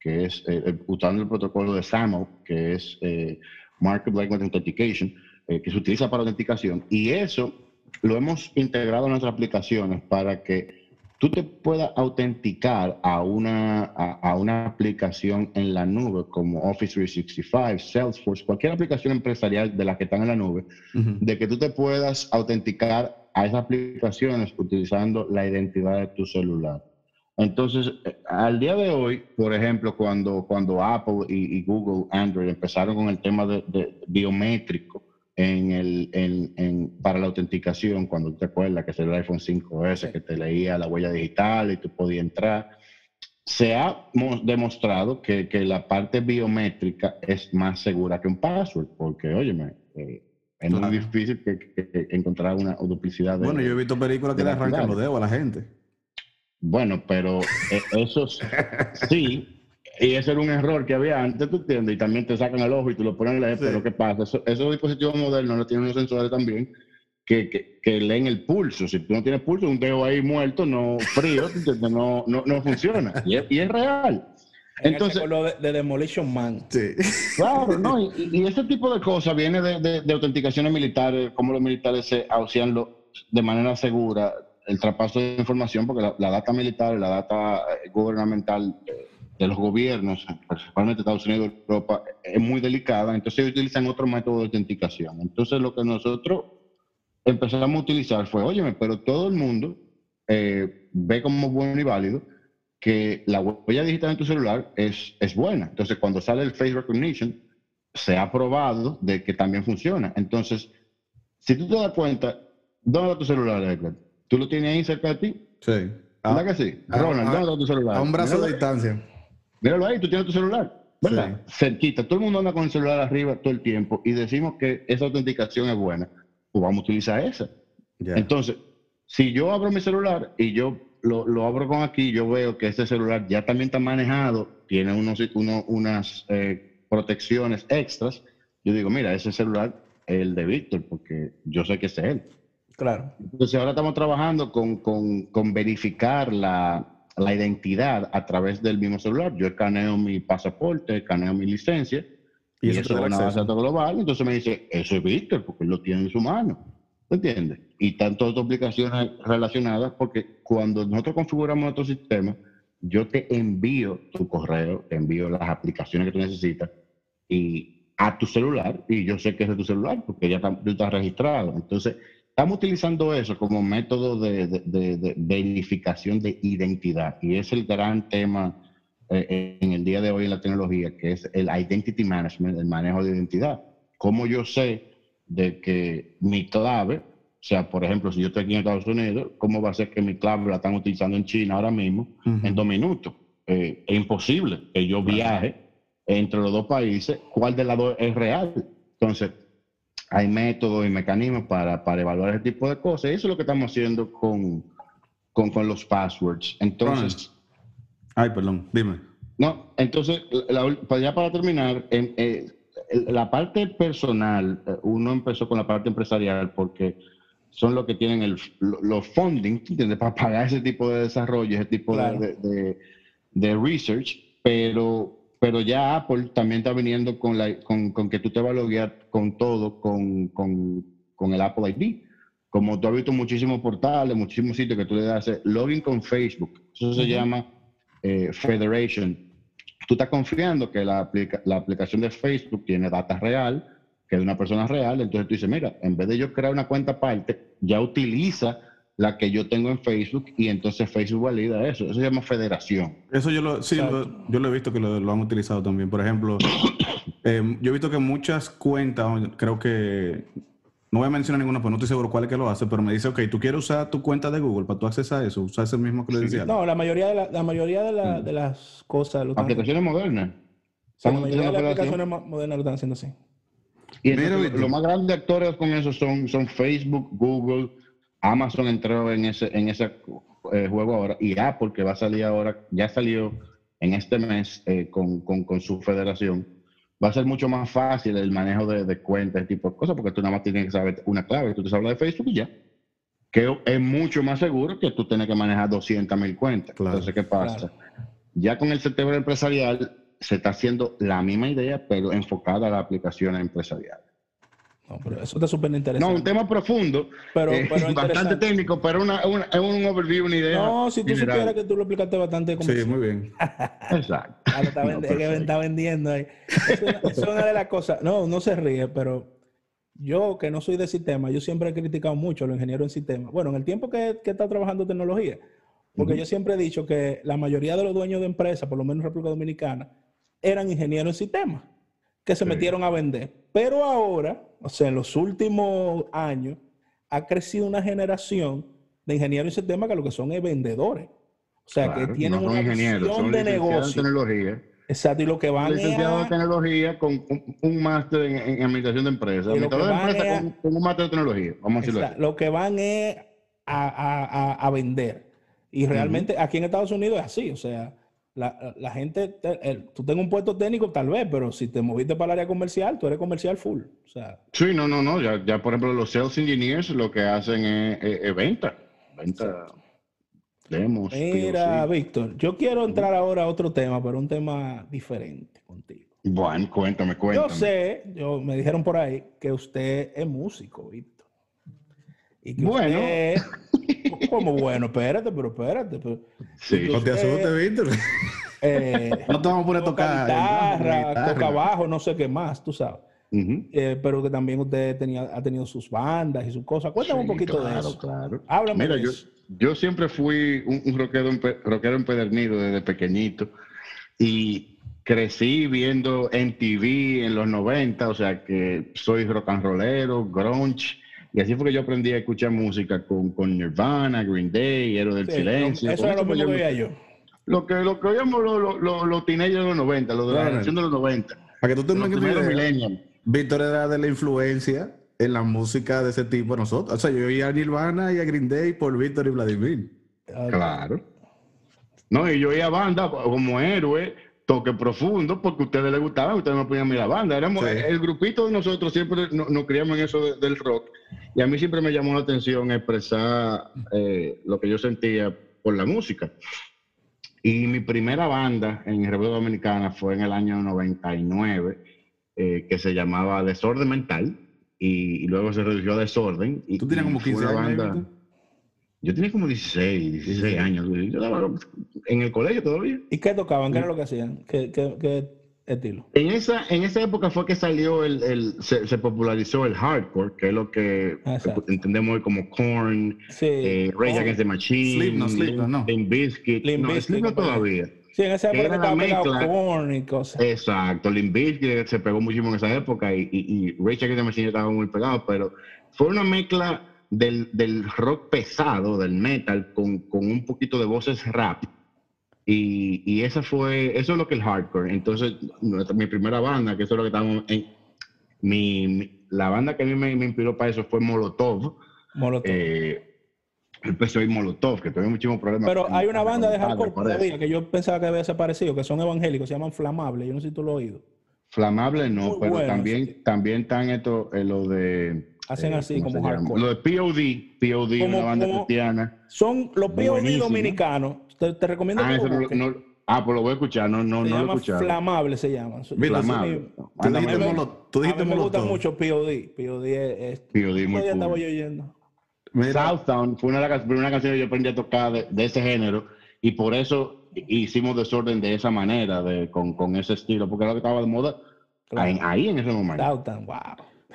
que es eh, usando el protocolo de SAML, que es eh, Market Language Authentication, eh, que se utiliza para autenticación. Y eso lo hemos integrado en nuestras aplicaciones para que tú te puedas autenticar a una, a, una aplicación en la nube como Office 365, Salesforce, cualquier aplicación empresarial de las que están en la nube, de que tú te puedas autenticar a esas aplicaciones utilizando la identidad de tu celular. Entonces, eh, al día de hoy, por ejemplo, cuando, cuando Apple y, Google Android empezaron con el tema de, biométrico en el, en, para la autenticación, cuando te acuerdas que es el iPhone 5S, que te leía la huella digital y tú podías entrar, se ha demostrado que, que, la parte biométrica es más segura que un password, porque, óyeme, eh, es muy difícil que, encontrar una duplicidad. De, bueno, yo he visto películas que le arrancan los dedos a la gente. Bueno, pero eh, eso sí, y ese era un error que había antes, tú entiendes, y también te sacan el ojo y tú lo pones en la pero ¿qué pasa? esos dispositivos modernos no tienen unos sensores también que, que, leen el pulso. Si tú no tienes pulso, un dedo ahí muerto, no frío, no, no, no funciona. Y es, y es real. Entonces, lo de, Demolition Man. Sí. Claro, no, y, ese tipo de cosas viene de, de, autenticaciones militares, como los militares se auxilian de manera segura el traspaso de información, porque la, data militar, la data eh, gubernamental de los gobiernos, principalmente Estados Unidos y Europa, es muy delicada, entonces ellos utilizan otro método de autenticación. Entonces lo que nosotros empezamos a utilizar fue, óyeme, pero todo el mundo eh, ve como bueno y válido que la huella digital en tu celular es, es buena. Entonces, cuando sale el Face Recognition, se ha probado de que también funciona. Entonces, si tú te das cuenta, ¿dónde está tu celular, Edgar? ¿Tú lo tienes ahí cerca de ti? Sí. ¿Verdad que sí? Ah, Ronald, ¿dónde está tu celular? A un brazo de distancia. Míralo ahí, tú tienes tu celular. ¿Verdad? Cerquita. Todo el mundo anda con el celular arriba todo el tiempo y decimos que esa autenticación es buena pues vamos a utilizar esa. Entonces, si yo abro mi celular y yo lo, abro con aquí, yo veo que este celular ya también está manejado, tiene unos, unas eh, protecciones extras, yo digo, mira, ese celular es el de Víctor, porque yo sé que es él. Claro. Entonces ahora estamos trabajando con, con, verificar la, la, identidad a través del mismo celular. Yo escaneo mi pasaporte, escaneo mi licencia y, eso, es una base global, entonces me dice, eso es Víctor, porque él lo tiene en su mano. ¿Me entiendes? Y tantas otras aplicaciones relacionadas, porque cuando nosotros configuramos nuestro sistema, yo te envío tu correo, te envío las aplicaciones que tú necesitas y a tu celular, y yo sé que es de tu celular, porque ya está, tú estás registrado. Entonces, estamos utilizando eso como método de, de, de verificación de identidad, y es el gran tema eh, en el día de hoy en la tecnología, que es el identity management, el manejo de identidad. ¿Cómo yo sé de que mi clave, o sea, por ejemplo, si yo estoy aquí en Estados Unidos, ¿cómo va a ser que mi clave la están utilizando en China ahora mismo en dos minutos? Eh, es imposible que yo viaje entre los dos países, ¿cuál de las dos es real? Entonces, hay métodos y mecanismos para, para evaluar ese tipo de cosas. Y eso es lo que estamos haciendo con, con, con los passwords. Entonces, Ay, perdón, dime. No, entonces, ya para terminar, en, eh, la parte personal, eh, uno empezó con la parte empresarial porque son los que tienen el, los funding, ¿entiendes? Para pagar ese tipo de desarrollo, ese tipo de, de, research, pero, pero ya Apple también está viniendo con, la, con, con que tú te vas a loguear con todo, con, con, con el Apple ID. Como tú has visto muchísimos portales, muchísimos sitios que tú le das login con Facebook. Eso se llama eh, Federation, tú estás confiando que la, la aplicación de Facebook tiene data real, que es de una persona real, entonces tú dices, mira, en vez de yo crear una cuenta aparte, ya utiliza la que yo tengo en Facebook y entonces Facebook valida eso. Eso se llama federación. Eso yo lo, sí, yo lo he visto que lo, han utilizado también. Por ejemplo, eh, yo he visto que muchas cuentas, creo que no voy a mencionar ninguna, pues no estoy seguro cuál es que lo hace, pero me dice, ok, tú quieres usar tu cuenta de Google para tú accesar a eso, usar ese mismo que le decía. No, la mayoría de, la, la mayoría de, la, mm. de las cosas. aplicaciones modernas. la mayoría de las aplicaciones modernas lo están haciendo así. Y los más grandes actores con eso son, son Facebook, Google, Amazon entró en ese, en ese eh, juego ahora, y Apple, que va a salir ahora, ya salió en este mes eh, con, con, con su federación va a ser mucho más fácil el manejo de, de cuentas, ese tipo de cosas, porque tú nada más tienes que saber una clave, tú te hablas de Facebook y ya. Que es mucho más seguro que tú tienes que manejar 200 mil cuentas. Entonces, ¿qué pasa? Ya con el sector empresarial se está haciendo la misma idea, pero enfocada a la aplicación empresarial. No, pero eso está súper interesante. No, un tema profundo, pero, eh, bastante técnico, pero una, es un overview, una idea. No, si tú supieras que tú lo explicaste bastante como Sí, muy bien. Exacto. Ah, está, está, vendiendo ahí. Es una, es una, de las cosas. No, no se ríe, pero yo que no soy de sistema, yo siempre he criticado mucho a los ingenieros en sistema. Bueno, en el tiempo que, que está trabajando tecnología, porque yo siempre he dicho que la mayoría de los dueños de empresas, por lo menos en República Dominicana, eran ingenieros en sistemas que se metieron a vender. Pero ahora, o sea, en los últimos años, ha crecido una generación de ingenieros en sistemas que lo que son es vendedores. O sea, que tienen una visión de negocio. tecnología. Exacto, y lo que van licenciado en tecnología con un, máster en, administración de empresas. Administrador de empresas con, un máster de tecnología. Vamos a decirlo Lo que van es a vender. Y realmente aquí en Estados Unidos es así, o sea, la, gente, tú tengas un puesto técnico tal vez, pero si te moviste para el área comercial, tú eres comercial full. O sea, sí, no, no, no, ya, ya por ejemplo los sales engineers lo que hacen es, venta, venta. Demos, Mira, Víctor, yo quiero entrar ahora a otro tema, pero un tema diferente contigo. Bueno, cuéntame, cuéntame. Yo sé, yo, me dijeron por ahí que usted es músico, Víctor. Y que bueno. Como bueno, espérate, pero espérate. Pero, sí. No te asustes, Víctor. Eh, no te vamos a poner a tocar. Guitarra, toca bajo, no sé qué más, tú sabes. Eh, pero que también usted tenía, ha tenido sus bandas y sus cosas. Cuéntame un poquito de eso. Claro. Háblame Mira, yo, yo siempre fui un, un rockero, rockero empedernido desde pequeñito y crecí viendo en TV en los 90, o sea que soy rock and rollero, grunge y así fue que yo aprendí a escuchar música con, con Nirvana, Green Day, Héroe del Silencio. eso es lo que oía yo. Lo que, lo que oíamos los, los, los, teenagers de los 90, los de la generación de los 90. Para que tú tengas que Víctor era de la influencia en la música de ese tipo nosotros. O sea, yo oía a Nirvana y a Green Day por Víctor y Vladimir. Claro. No, y yo oía banda como héroe toque profundo porque a ustedes les gustaba, ustedes ponían a la banda. Éramos, El grupito de nosotros siempre nos, criamos en eso del rock y a mí siempre me llamó la atención expresar eh, lo que yo sentía por la música. Y mi primera banda en República Dominicana fue en el año 99, eh, que se llamaba Desorden Mental, y, luego se redujo a Desorden. Y, ¿Tú tenías como 15 años? Yo tenía como 16, 16 años. Yo estaba en el colegio todavía. ¿Y qué tocaban? ¿Qué era lo que hacían? ¿Qué, qué, estilo? En esa, en esa época fue que salió el, el se, popularizó el hardcore, que es lo que entendemos hoy como Korn, sí. eh, Rage Against the Machine, Slipknot, Slipknot, no. Limp Bizkit. no, todavía. Sí, en esa época estaba pegado Korn y cosas. Exacto, Limp Bizkit se pegó muchísimo en esa época y, y, y Rage Against the Machine estaba muy pegado, pero fue una mezcla del, del rock pesado, del metal, con, con, un poquito de voces rap. Y, y esa fue, eso es lo que es el hardcore. Entonces, mi primera banda, que eso es lo que estábamos en, mi, la banda que a mí me, me, inspiró para eso fue Molotov. Molotov. Eh, empezó a Molotov, que tuve muchísimos problemas. Pero hay una banda de hardcore todavía que yo pensaba que había desaparecido, que son evangélicos, se llaman Flamable. Yo no sé si tú lo has oído. Flamable no, pero también, también están esto, eh, lo de Hacen eh, así como hardcore. Lo de POD, POD, una banda cristiana. Son los POD dominicanos. Te, recomiendo ah, que lo no, ah, pues lo voy a escuchar, no, no, no lo he escuchado. Flamable se llama. Flamable. Tú dijiste, molo, tú dijiste a mí me gusta mucho POD. POD es. POD muy cool. estaba yo oyendo. Southtown fue una de las primeras canciones que yo aprendí a tocar de, de, ese género y por eso hicimos desorden de esa manera, de, con, con ese estilo, porque era lo que estaba de moda ahí, ahí, en ese momento. Southtown, wow.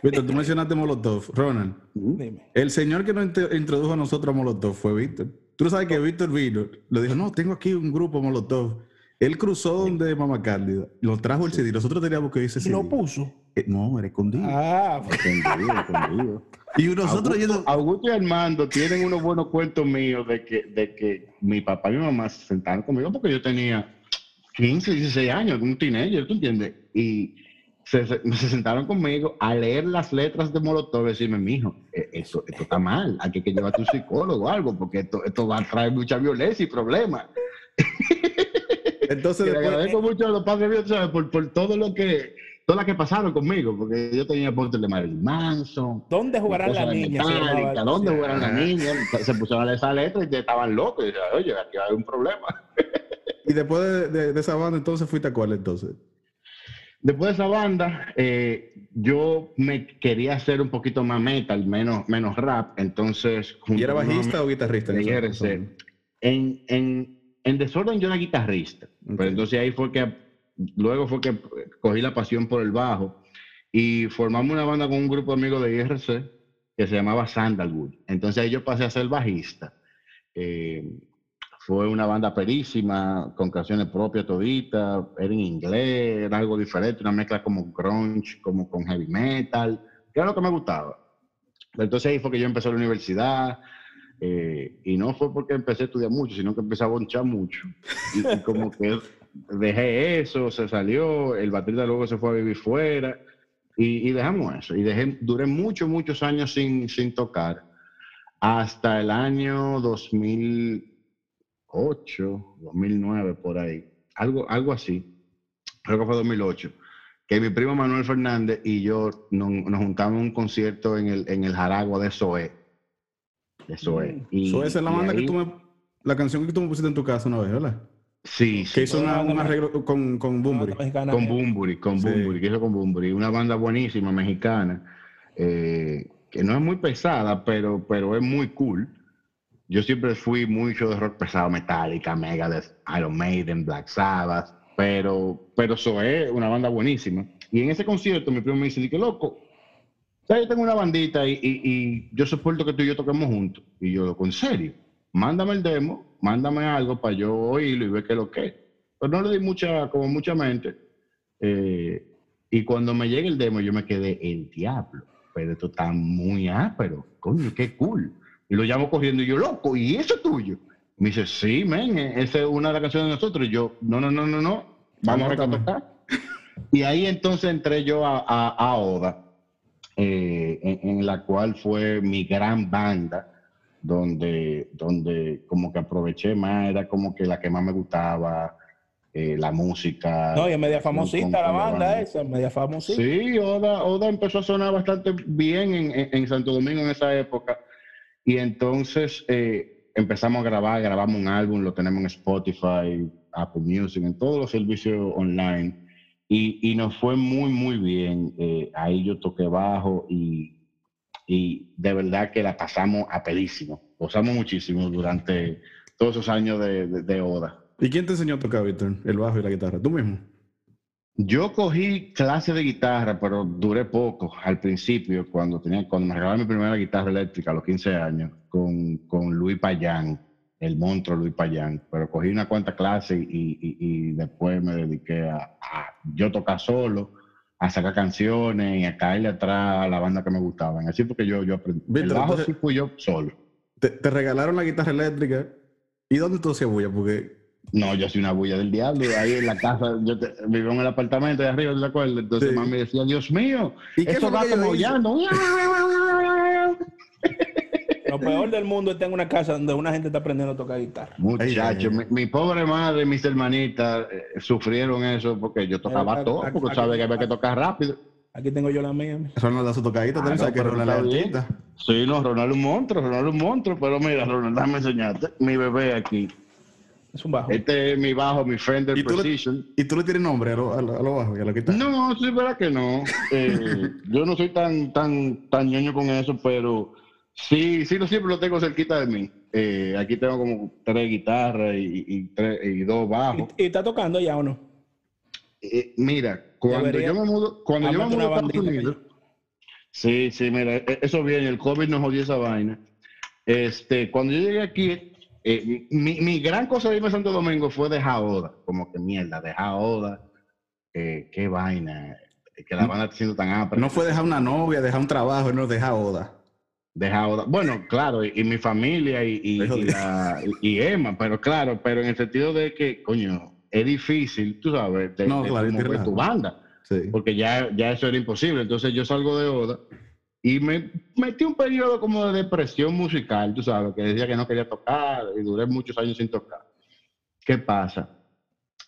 Víctor, tú mencionaste Molotov. Ronald, Dime. el señor que nos introdujo a nosotros a Molotov fue Víctor. Tú sabes que Víctor vino, le dijo, no, tengo aquí un grupo Molotov. Él cruzó donde Mamá Cándida, lo trajo el CD. Nosotros teníamos que irse ¿Y lo puso? Eh, no, era escondido. Ah, escondido, escondido. Y nosotros Augusto, Augusto, y Armando tienen unos buenos cuentos míos de que, de que mi papá y mi mamá se sentaron conmigo porque yo tenía 15, 16 años, un teenager, ¿tú entiendes? Y se, se, sentaron conmigo a leer las letras de Molotov y decirme, mijo, e, esto, esto está mal, aquí que llevarte un psicólogo o algo, porque esto, esto va a traer mucha violencia y problemas. Entonces, le agradezco mucho a los padres míos por, por todo lo que todas las que pasaron conmigo, porque yo tenía póster de Marilyn Manson. ¿Dónde jugarán las niñas? ¿Dónde jugarán las niñas? Se pusieron a leer esa letra y estaban locos. Y decían, oye, aquí hay un problema. y después de, de, de, esa banda, entonces fuiste a cuál entonces? Después de esa banda, eh, yo me quería hacer un poquito más metal, menos, menos rap, entonces... ¿Y era bajista o guitarrista? En, en, en, en, Desorden yo era guitarrista, pero entonces ahí fue que, luego fue que cogí la pasión por el bajo y formamos una banda con un grupo de amigos de IRC que se llamaba Sandalwood. Entonces ahí yo pasé a ser bajista. Eh, fue una banda perísima, con canciones propias toditas, era en inglés, era algo diferente, una mezcla como grunge, como con heavy metal, que era lo que me gustaba. Entonces ahí fue que yo empecé la universidad, eh, y no fue porque empecé a estudiar mucho, sino que empecé a bonchar mucho. Y, como que dejé eso, se salió, el baterista luego se fue a vivir fuera, y, y dejamos eso. Y dejé, duré muchos, muchos años sin, sin tocar, hasta el año 2000 2008, 2009, por ahí, algo, algo así, creo que fue 2008, que mi primo Manuel Fernández y yo nos, juntamos en un concierto en el, en el Jaragua de Zoé. De Zoé. Mm. Y, es la banda que tú me, la canción que tú me pusiste en tu casa una vez, ¿verdad? Sí, que hizo una, un arreglo con, con Bumburi. Con Bumburi, con Bumburi, que hizo con Bumburi. Una banda buenísima, mexicana, eh, que no es muy pesada, pero, pero es muy cool yo siempre fui mucho de rock pesado, Metallica, Megadeth, Iron Maiden, Black Sabbath, pero, pero es una banda buenísima. Y en ese concierto mi primo me dice, que loco, yo tengo una bandita y, y, yo soporto que tú y yo toquemos juntos. Y yo, loco, en serio, mándame el demo, mándame algo para yo oírlo y ver qué es lo que es. Pero no le di mucha, como mucha mente. Eh, y cuando me llega el demo, yo me quedé, el diablo, pero esto está muy ápero, coño, qué cool. Y lo llamo corriendo y yo, loco, ¿y eso es tuyo? Me dice, sí, men, e-, esa es una de las canciones de nosotros. Y yo, no, no, no, no, no, vamos a tocar. Y ahí entonces entré yo a, a, Oda, eh, en, la cual fue mi gran banda, donde, donde como que aproveché más, era como que la que más me gustaba, eh, la música. No, y es media famosita la banda, esa, media famosita. Sí, Oda, Oda empezó a sonar bastante bien en, en Santo Domingo en esa época. Y entonces eh, empezamos a grabar, grabamos un álbum, lo tenemos en Spotify, Apple Music, en todos los servicios online. Y, y nos fue muy, muy bien. Eh, ahí yo toqué bajo y, y, de verdad que la pasamos a pedísimo. Gozamos muchísimo durante todos esos años de, de, de Oda. ¿Y quién te enseñó a tocar, Víctor? El bajo y la guitarra. ¿Tú mismo? Yo cogí clase de guitarra, pero duré poco al principio, cuando, tenía, cuando me regalaron mi primera guitarra eléctrica a los 15 años, con, con Luis Payán, el monstruo Luis Payán. Pero cogí una cuanta clase y, y, después me dediqué a, yo tocar solo, a sacar canciones y a caerle atrás a la banda que me gustaban. Así porque yo, yo aprendí. el bajo sí fui yo solo. Te, te, regalaron la guitarra eléctrica. ¿Y dónde tú hacías bulla? Porque no, yo soy una bulla del diablo. Ahí en la casa, yo vivo en el apartamento de arriba, ¿te acuerdas? Entonces sí. mami decía, Dios mío, ¿Y qué va maullando. Lo peor del es tener una casa donde una gente está aprendiendo a tocar guitarra. Muchachos, mi, pobre madre, mis hermanitas eh, sufrieron eso porque yo tocaba todo, porque sabes que había que tocar rápido. Aquí tengo yo la mía. Ronaldo da su tocadita, ah, también que Ronaldo es Sí, no, Ronaldo es un monstruo, Ronaldo es un monstruo, pero mira, Ronaldo, déjame enseñarte. Mi bebé aquí es un bajo. Este es mi bajo, mi Fender ¿Y Precision. ¿Y tú le tienes nombre a lo, a lo, bajo y a la guitarra? No, sí, verdad que no. Eh, yo no soy tan, tan, tan ñoño con eso, pero sí, sí, lo siempre lo tengo cerquita de mí. Eh, aquí tengo como tres guitarras y, y, tres, y dos bajos. ¿Y, está tocando ya o no? Eh, mira, cuando yo me mudo, cuando yo me mudo a Estados Unidos, sí, sí, mira, e, eso viene, el COVID nos jodió esa vaina. Este, cuando yo llegué aquí, eh, mi, mi, gran cosa de irme a Santo Domingo fue dejar Oda. Como que mierda, dejar Oda. Eh, qué vaina. Que la banda está siendo tan amplia. No fue dejar una novia, dejar un trabajo, no dejar Oda. Dejar Oda. Bueno, claro, y, mi familia y, y, y, Emma, pero claro, pero en el sentido de que, coño, es difícil, tú sabes, de, no, de, tu banda. Sí. Porque ya, ya eso era imposible. Entonces yo salgo de Oda y me metí un periodo como de depresión musical, tú sabes, que decía que no quería tocar y duré muchos años sin tocar. ¿Qué pasa?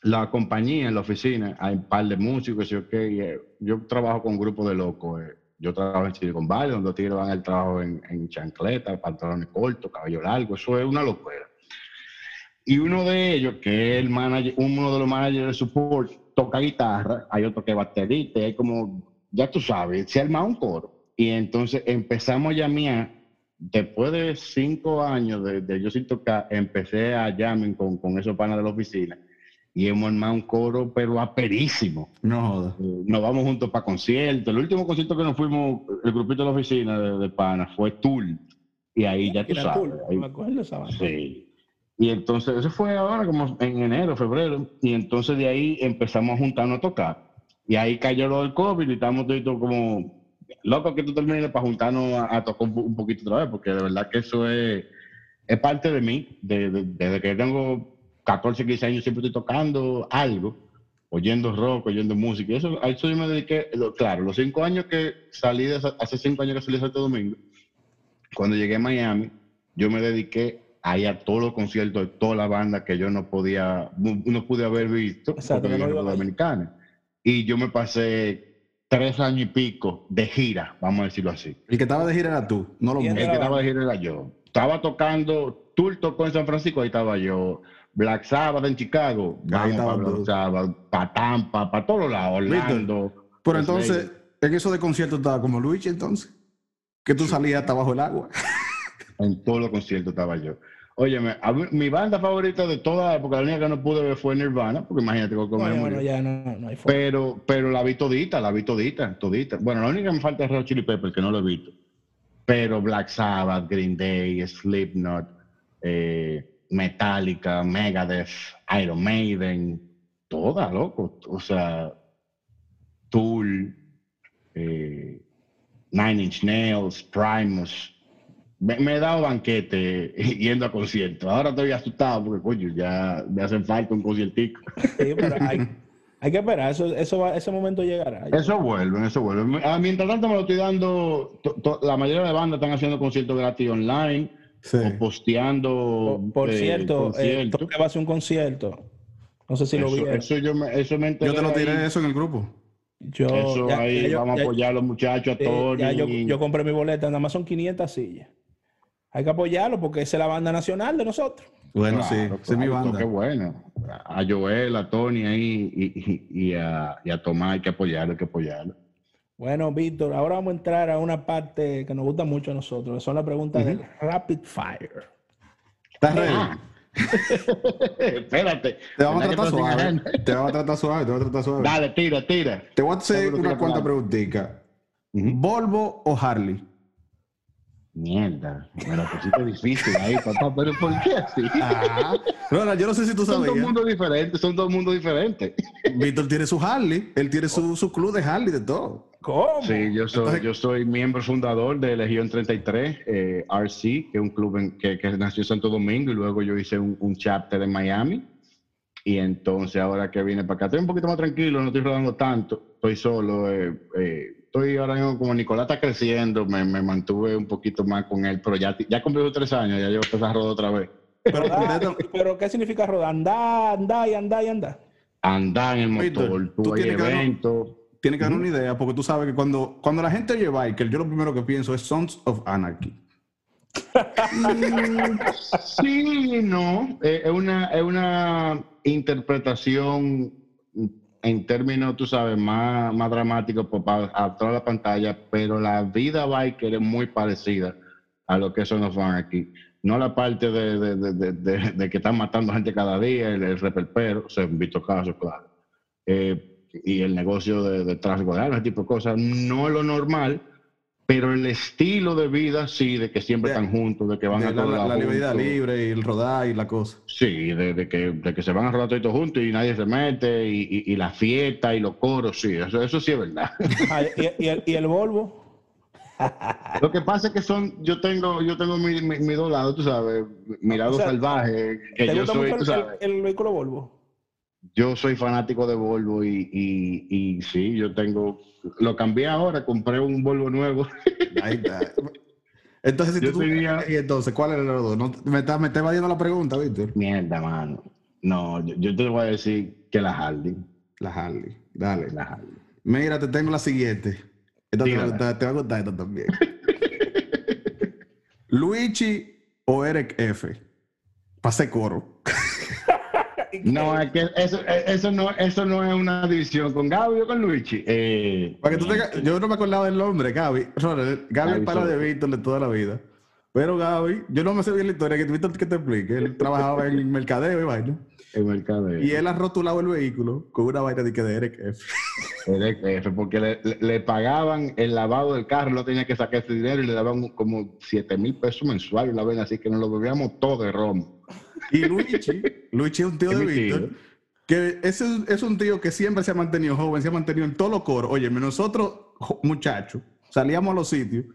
La compañía, en la oficina, hay un par de músicos, y okay, eh, yo trabajo con un grupo de locos. Eh. Yo trabajo en Silicon Valley, donde los tigres van al trabajo en, en chancleta, pantalones cortos, cabello largo, eso es una locura. Y uno de ellos, que es el manager, uno de los managers de support, toca guitarra, hay otro que baterista, hay como, ya tú sabes, se arma un coro. Y entonces empezamos a llamear. Después de cinco años de, yo sin tocar, empecé a llamar con, con esos panas de la oficina. y hemos armado un coro, pero aperísimo. No. Eh, nos vamos juntos para conciertos. El último concierto que nos fuimos, el grupito de la oficina de, de Pana, fue Tool. Y ahí ya tú Era sabes. cool, ahí- me acuerdo de esa banda. Sí. Y entonces, eso fue ahora como en enero, febrero. Y entonces de ahí empezamos a juntarnos a tocar. Y ahí cayó lo del COVID y estamos todos como locos que tú termines para juntarnos a, a tocar un, po- un poquito otra vez, porque de verdad que eso es, es parte de mí. De- de- desde que tengo 14, 15 años siempre estoy tocando algo, oyendo rock, oyendo música. Y eso, a eso yo me dediqué, lo- claro, los cinco años que salí de, hace cinco años que salí de Santo Domingo, cuando llegué a Miami, yo me dediqué a ir a todos los conciertos de toda la banda que yo no podía, no, no pude haber visto Exacto, porque no ir. Dominicana. Y yo me pasé tres años y pico de gira, vamos a decirlo así. El que estaba de gira era tú, no los Y El que estaba de gira era yo. Estaba tocando, Tour tocó en San Francisco, ahí estaba yo. Black Sabbath en Chicago, Ahí vamos estaba para. Black Sabbath, para Tampa, para todos lados, Orlando. Pero entonces, en eso de conciertos estaba como Luigi entonces. Que tú salías hasta bajo el agua. En todos los conciertos estaba yo. Óyeme, mí- mi banda favorita de toda la época, la única que no pude ver fue Nirvana, porque imagínate cómo No, me ya, murió. no, ya no, no hay forma. Pero, pero la vi todita, la vi todita, todita. Bueno, la única que me falta es Red Chili Peppers, que no lo he visto. Pero Black Sabbath, Green Day, Slipknot, eh, Metallica, Megadeth, Iron Maiden, todas, loco. O sea, Tool, eh, Nine Inch Nails, Primus. Me, me he dado banquete yendo a conciertos. Ahora estoy asustado porque, coño, ya me hacen falta un conciertico. Sí, pero hay, hay que esperar, eso, eso va- ese momento llegará. Eso vuelve, eso vuelve. Ah, mientras tanto me lo estoy dando, to- to- la mayoría de bandas están haciendo conciertos gratis online Sí. o posteando. Por, por eh, cierto, eh, conciertos. Toque va a hacer un concierto. No sé si lo vieron. eso yo me, eso me enteré Yo te lo ahí. tiré eso en el grupo. Yo, Eso ya- ahí ya vamos ya- a apoyar a los muchachos, a eh, Tony. ya yo, yo compré mi boleta, nada más son 500 sillas. Hay que apoyarlo porque esa es la banda nacional de nosotros. Bueno, Claro, sí, esa es mi claro, banda. Qué bueno. A Joel, a Tony ahí y, y- y a, y a Tomás hay que apoyarlo, hay que apoyarlo. Bueno, Víctor, ahora vamos a entrar a una parte que nos gusta mucho a nosotros, que son las preguntas del Rapid Fire. ¿Estás ready? Ah. Espérate. Te vamos a ¿verdad que tratar suave. Te vamos a tratar suave, te vamos a tratar suave. Dale, tira, tira. Te voy a hacer Seguro que una lo cuanta claro. preguntita. Ujú. ¿Volvo o Harley? Mierda, me la pusiste difícil ahí, papá, pero ¿por qué así? Ah, Ronald, yo no sé si tú Son dos mundos diferentes, son dos mundos diferentes. Víctor tiene su Harley, él tiene su, su club de Harley de todo. ¿Cómo? Sí, yo soy, Entonces- yo soy miembro fundador de Legión 33, eh, RC, que es un club en- que, que nació en Santo Domingo y luego yo hice un, un chapter en Miami. Y entonces ahora que vine para acá, estoy un poquito más tranquilo, no estoy rodando tanto, estoy solo. eh, eh, estoy ahora mismo como Nicolás está creciendo, me, me mantuve un poquito más con él, pero ya, ya cumplí los tres años, ya empecé a rodar otra vez. Pero, pero ¿qué significa rodar? Andar, andar y andar y andar. Andar en el motor, tú tú hay tienes que dar- eventos. tiene que dar una idea, porque tú sabes que cuando, cuando la gente oye biker, yo lo primero que pienso es Sons of Anarchy. Sí, no. Eh, es, una, es una interpretación en términos, tú sabes, más, más dramáticos para toda la pantalla, pero la vida biker es muy parecida a lo que son los van aquí. No la parte de, de- de- que están matando gente cada día, el, el reperpero, se han visto casos, claro. Eh, y el negocio de, tráfico de armas, tipo de cosas, no lo normal, pero el estilo de vida sí, de que siempre De- están juntos, de que van De a la, todos la, lados la libertad libre y el rodar y la cosa. Sí, de, de que, de que se van a rodar todos juntos y nadie se mete, y, y- y la fiesta y los coros, sí, eso, eso sí es verdad. Ah, ¿y, y el, y el Volvo? Lo que pasa es que son, yo tengo, yo tengo mi, mi, mi dos lados, tú sabes, mi lado O sea, salvaje, que ¿Te yo gusta soy, mucho tú el, sabes, el- el vehículo Volvo? Yo soy fanático de Volvo y, y, y sí, yo tengo, lo cambié ahora, compré un Volvo nuevo. Ahí está. Entonces, si Yo tú, tenía- y entonces, ¿cuál era los dos? No, me está, me está evadiendo la pregunta, Víctor. Mierda, mano. No, yo, yo te voy a decir que la Harley, La Harley. Dale. la Harley. Mira, te tengo la siguiente. Esta te, va a gustar- te va a gustar esta también. Luigi o Eric F. Pase coro. No, es que eso, eso, no, eso no es una división con Gaby o con Luigi. Eh, Para que tú tengas, yo no me acordaba del nombre, Gaby. Gaby es para de. Víctor de toda la vida. Pero Gaby, yo no me sé bien la historia, que Víctor que te explique. Él trabajaba en mercadeo y vaina. El mercadeo. Y él ha rotulado el vehículo con una vaina de que de Eric F. Eric F, porque le, le, pagaban el lavado del carro, no tenía que sacar ese dinero y le daban como 7 mil pesos mensuales la vez, así que nos lo bebíamos todo de rom. Y Luigi, Luigi es un tío de Víctor, que ese es un tío que siempre se ha mantenido joven, se ha mantenido en todos los coros. Oye, nosotros, muchachos, salíamos a los sitios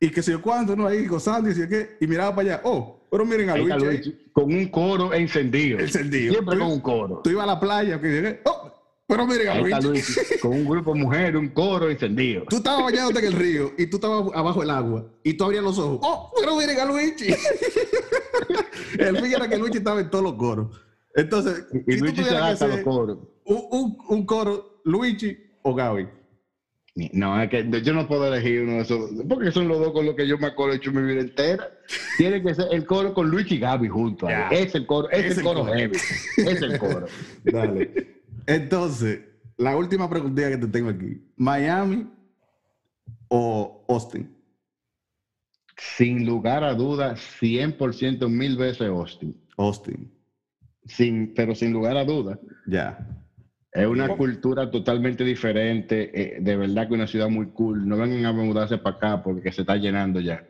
y que se yo cuando uno ahí gozando y, que, y miraba para allá, oh, pero miren a Luigi. con un coro encendido. Encendido. Siempre con un coro. Tú ibas a la playa, que oh, pero miren a Luigi. con un grupo de mujeres, un coro encendido. Tú estabas bañándote en el río y tú estabas abajo del agua y tú abrías los ojos. Oh, pero miren a Luigi. el fin era que Luigi estaba en todos los coros. Entonces, y Luigi se adapta los coros. Un, un, un coro, Luigi o Gaby. No, es que yo no puedo elegir uno de esos, porque son los dos con los que yo me acuerdo hecho mi vida entera. Tiene que ser el coro con Luis y Gaby juntos. Es el coro, es, el coro, heavy. Es el coro. Dale. Entonces, la última preguntita que te tengo aquí. ¿Miami o Austin? Sin lugar a dudas, 100% mil veces Austin. Austin. Sin, pero sin lugar a dudas. Ya. Es una cultura totalmente diferente. Eh, de verdad que una ciudad muy cool. No vengan a mudarse para acá porque se está llenando ya.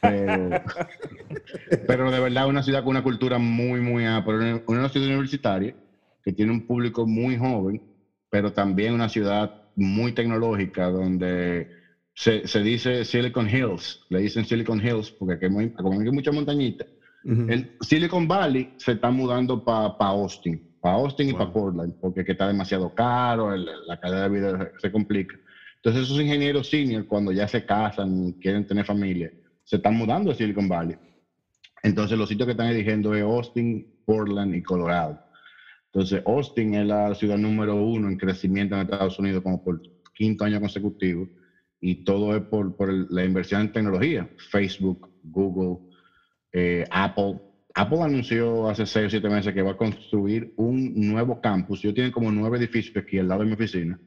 Pero, de verdad una ciudad con una cultura muy, muy amplia. Una, ciudad universitaria que tiene un público muy joven, pero también una ciudad muy tecnológica donde se, se dice Silicon Hills. Le dicen Silicon Hills porque aquí hay, como hay mucha montañita. El Silicon Valley se está mudando para Austin para Austin y para Portland, porque está demasiado caro, la calidad de vida se complica. Entonces esos ingenieros senior, cuando ya se casan, quieren tener familia, se están mudando a Silicon Valley. Entonces los sitios que están eligiendo es Austin, Portland y Colorado. Entonces Austin es la ciudad número uno en crecimiento en Estados Unidos como por quinto año consecutivo y todo es por, por la inversión en tecnología, Facebook, Google, eh, Apple, Apple anunció hace seis o siete meses que va a construir un nuevo campus. Yo tiene como nueve edificios aquí al lado de mi oficina.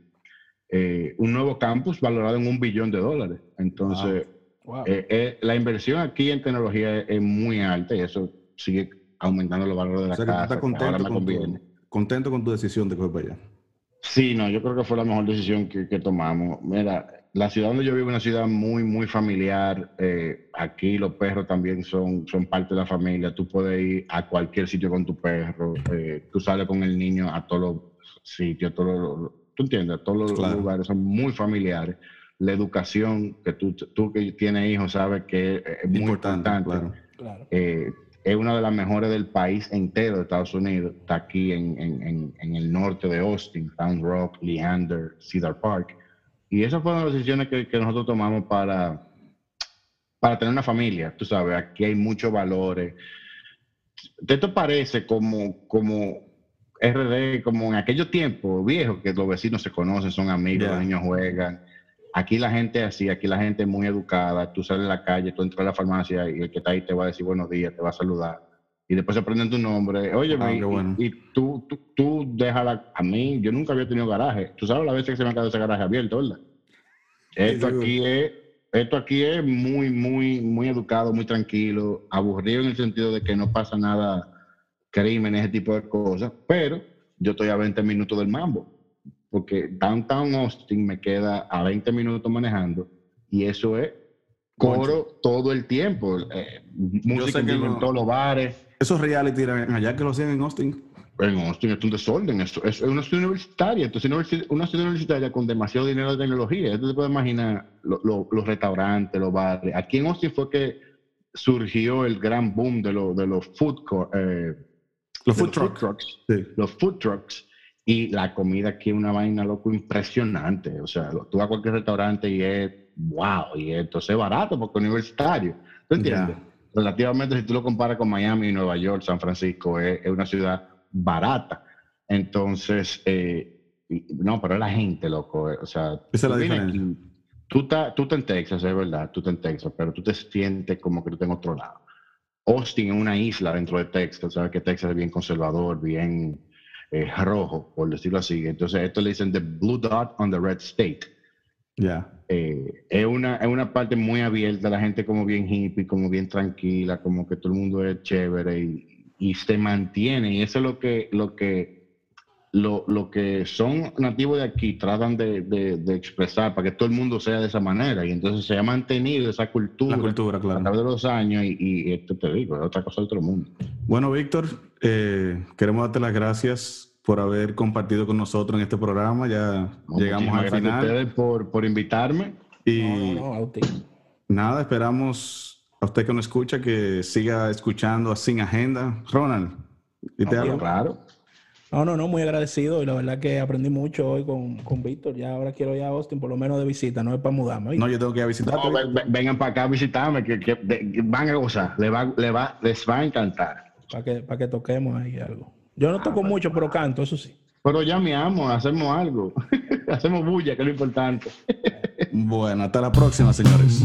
Eh, un nuevo campus valorado en un billón de dólares. Entonces, eh, eh, la inversión aquí en tecnología es, muy alta y eso sigue aumentando los valores de la casa. ¿Estás contento, con tu, contento con tu decisión de coger para allá? Sí, no, yo creo que fue la mejor decisión que, que tomamos. Mira, la ciudad donde yo vivo es una ciudad muy, muy familiar. Eh, aquí los perros también son, son parte de la familia. Tú puedes ir a cualquier sitio con tu perro. Eh, tú sales con el niño a todos los sitios, todos tú entiendes, todos los lugares son muy familiares. La educación, que tú, tú que tienes hijos sabes que es muy importante. Eh, es una de las mejores del país entero de Estados Unidos. Está aquí en, en, en el norte de Austin, Town Rock, Leander, Cedar Park y esas fueron las decisiones que, nosotros tomamos para, para tener una familia. Tú sabes, aquí hay muchos valores. Esto parece como, como RD, como en aquellos tiempos viejos, que los vecinos se conocen, son amigos, los niños juegan. Aquí la gente es así, aquí la gente es muy educada. Tú sales a la calle, tú entras a la farmacia y el que está ahí te va a decir buenos días, te va a saludar y después se aprenden tu nombre. Oye, ah, y, tú, tú, tú déjala. A mí, yo nunca había tenido garaje. Tú sabes la vez que se me ha quedado ese garaje abierto, ¿verdad? Esto aquí es. Esto aquí es muy, muy, muy educado, muy tranquilo, aburrido en el sentido de que no pasa nada, crimen, ese tipo de cosas, pero yo estoy a 20 minutos del mambo, porque Downtown Austin me queda a 20 minutos manejando y eso es coro todo el tiempo, eh, música en todos los bares, esos reality allá que lo hacían en Austin. En Austin es un desorden, es, es una ciudad universitaria, entonces una ciudad universitaria con demasiado dinero de tecnología. Entonces te puedes imaginar los restaurantes, los bares. Aquí en Austin fue que surgió el gran boom de, de los food eh, los, food, trucks. Los food trucks. Y la comida aquí es una vaina loco impresionante. O sea, tú vas a cualquier restaurante y es wow, y entonces es barato porque es universitario. ¿Tú entiendes? relativamente, si tú lo comparas con Miami, Nueva York, San Francisco, es, una ciudad barata. Entonces, eh, no, pero es la gente, loco. Eh, o sea, esa es la tú, estás, tú estás en Texas, es verdad, tú estás en Texas, pero tú te sientes como que tú estás en otro lado. Austin es una isla dentro de Texas, sabes que Texas es bien conservador, bien eh, rojo, por decirlo así. Entonces, esto le dicen the blue dot on the red state. Ya. Eh, es, una, es una parte muy abierta, la gente como bien hippie, como bien tranquila, como que todo el mundo es chévere y y, se mantiene. Y eso es lo que, lo que, lo, lo que son nativos de aquí tratan de, de, expresar para que todo el mundo sea de esa manera. Y entonces se ha mantenido esa cultura, cultura claro. a través de los años y, esto te digo, es otra cosa de otro mundo. Bueno, Víctor, eh, queremos darte las gracias por haber compartido con nosotros en este programa. Ya llegamos al final. Gracias a ustedes por, por invitarme. Y nada, esperamos a usted que nos escucha que siga escuchando a Sin Agenda. Ronald, ¿y te no, Claro. No, no, no, muy agradecido y la verdad que aprendí mucho hoy con, con Víctor. Ya ahora quiero ir a Austin, por lo menos de visita, no es para mudarme. No, yo tengo que ir a visitar. vengan para acá a visitarme, que, que van a gozar, les va, les va, les va a encantar. Para que, para que toquemos ahí algo. Yo no toco ah, mucho, pero canto, eso sí. Pero ya me amo, hacemos algo. hacemos bulla, que es lo importante. bueno, hasta la próxima, señores.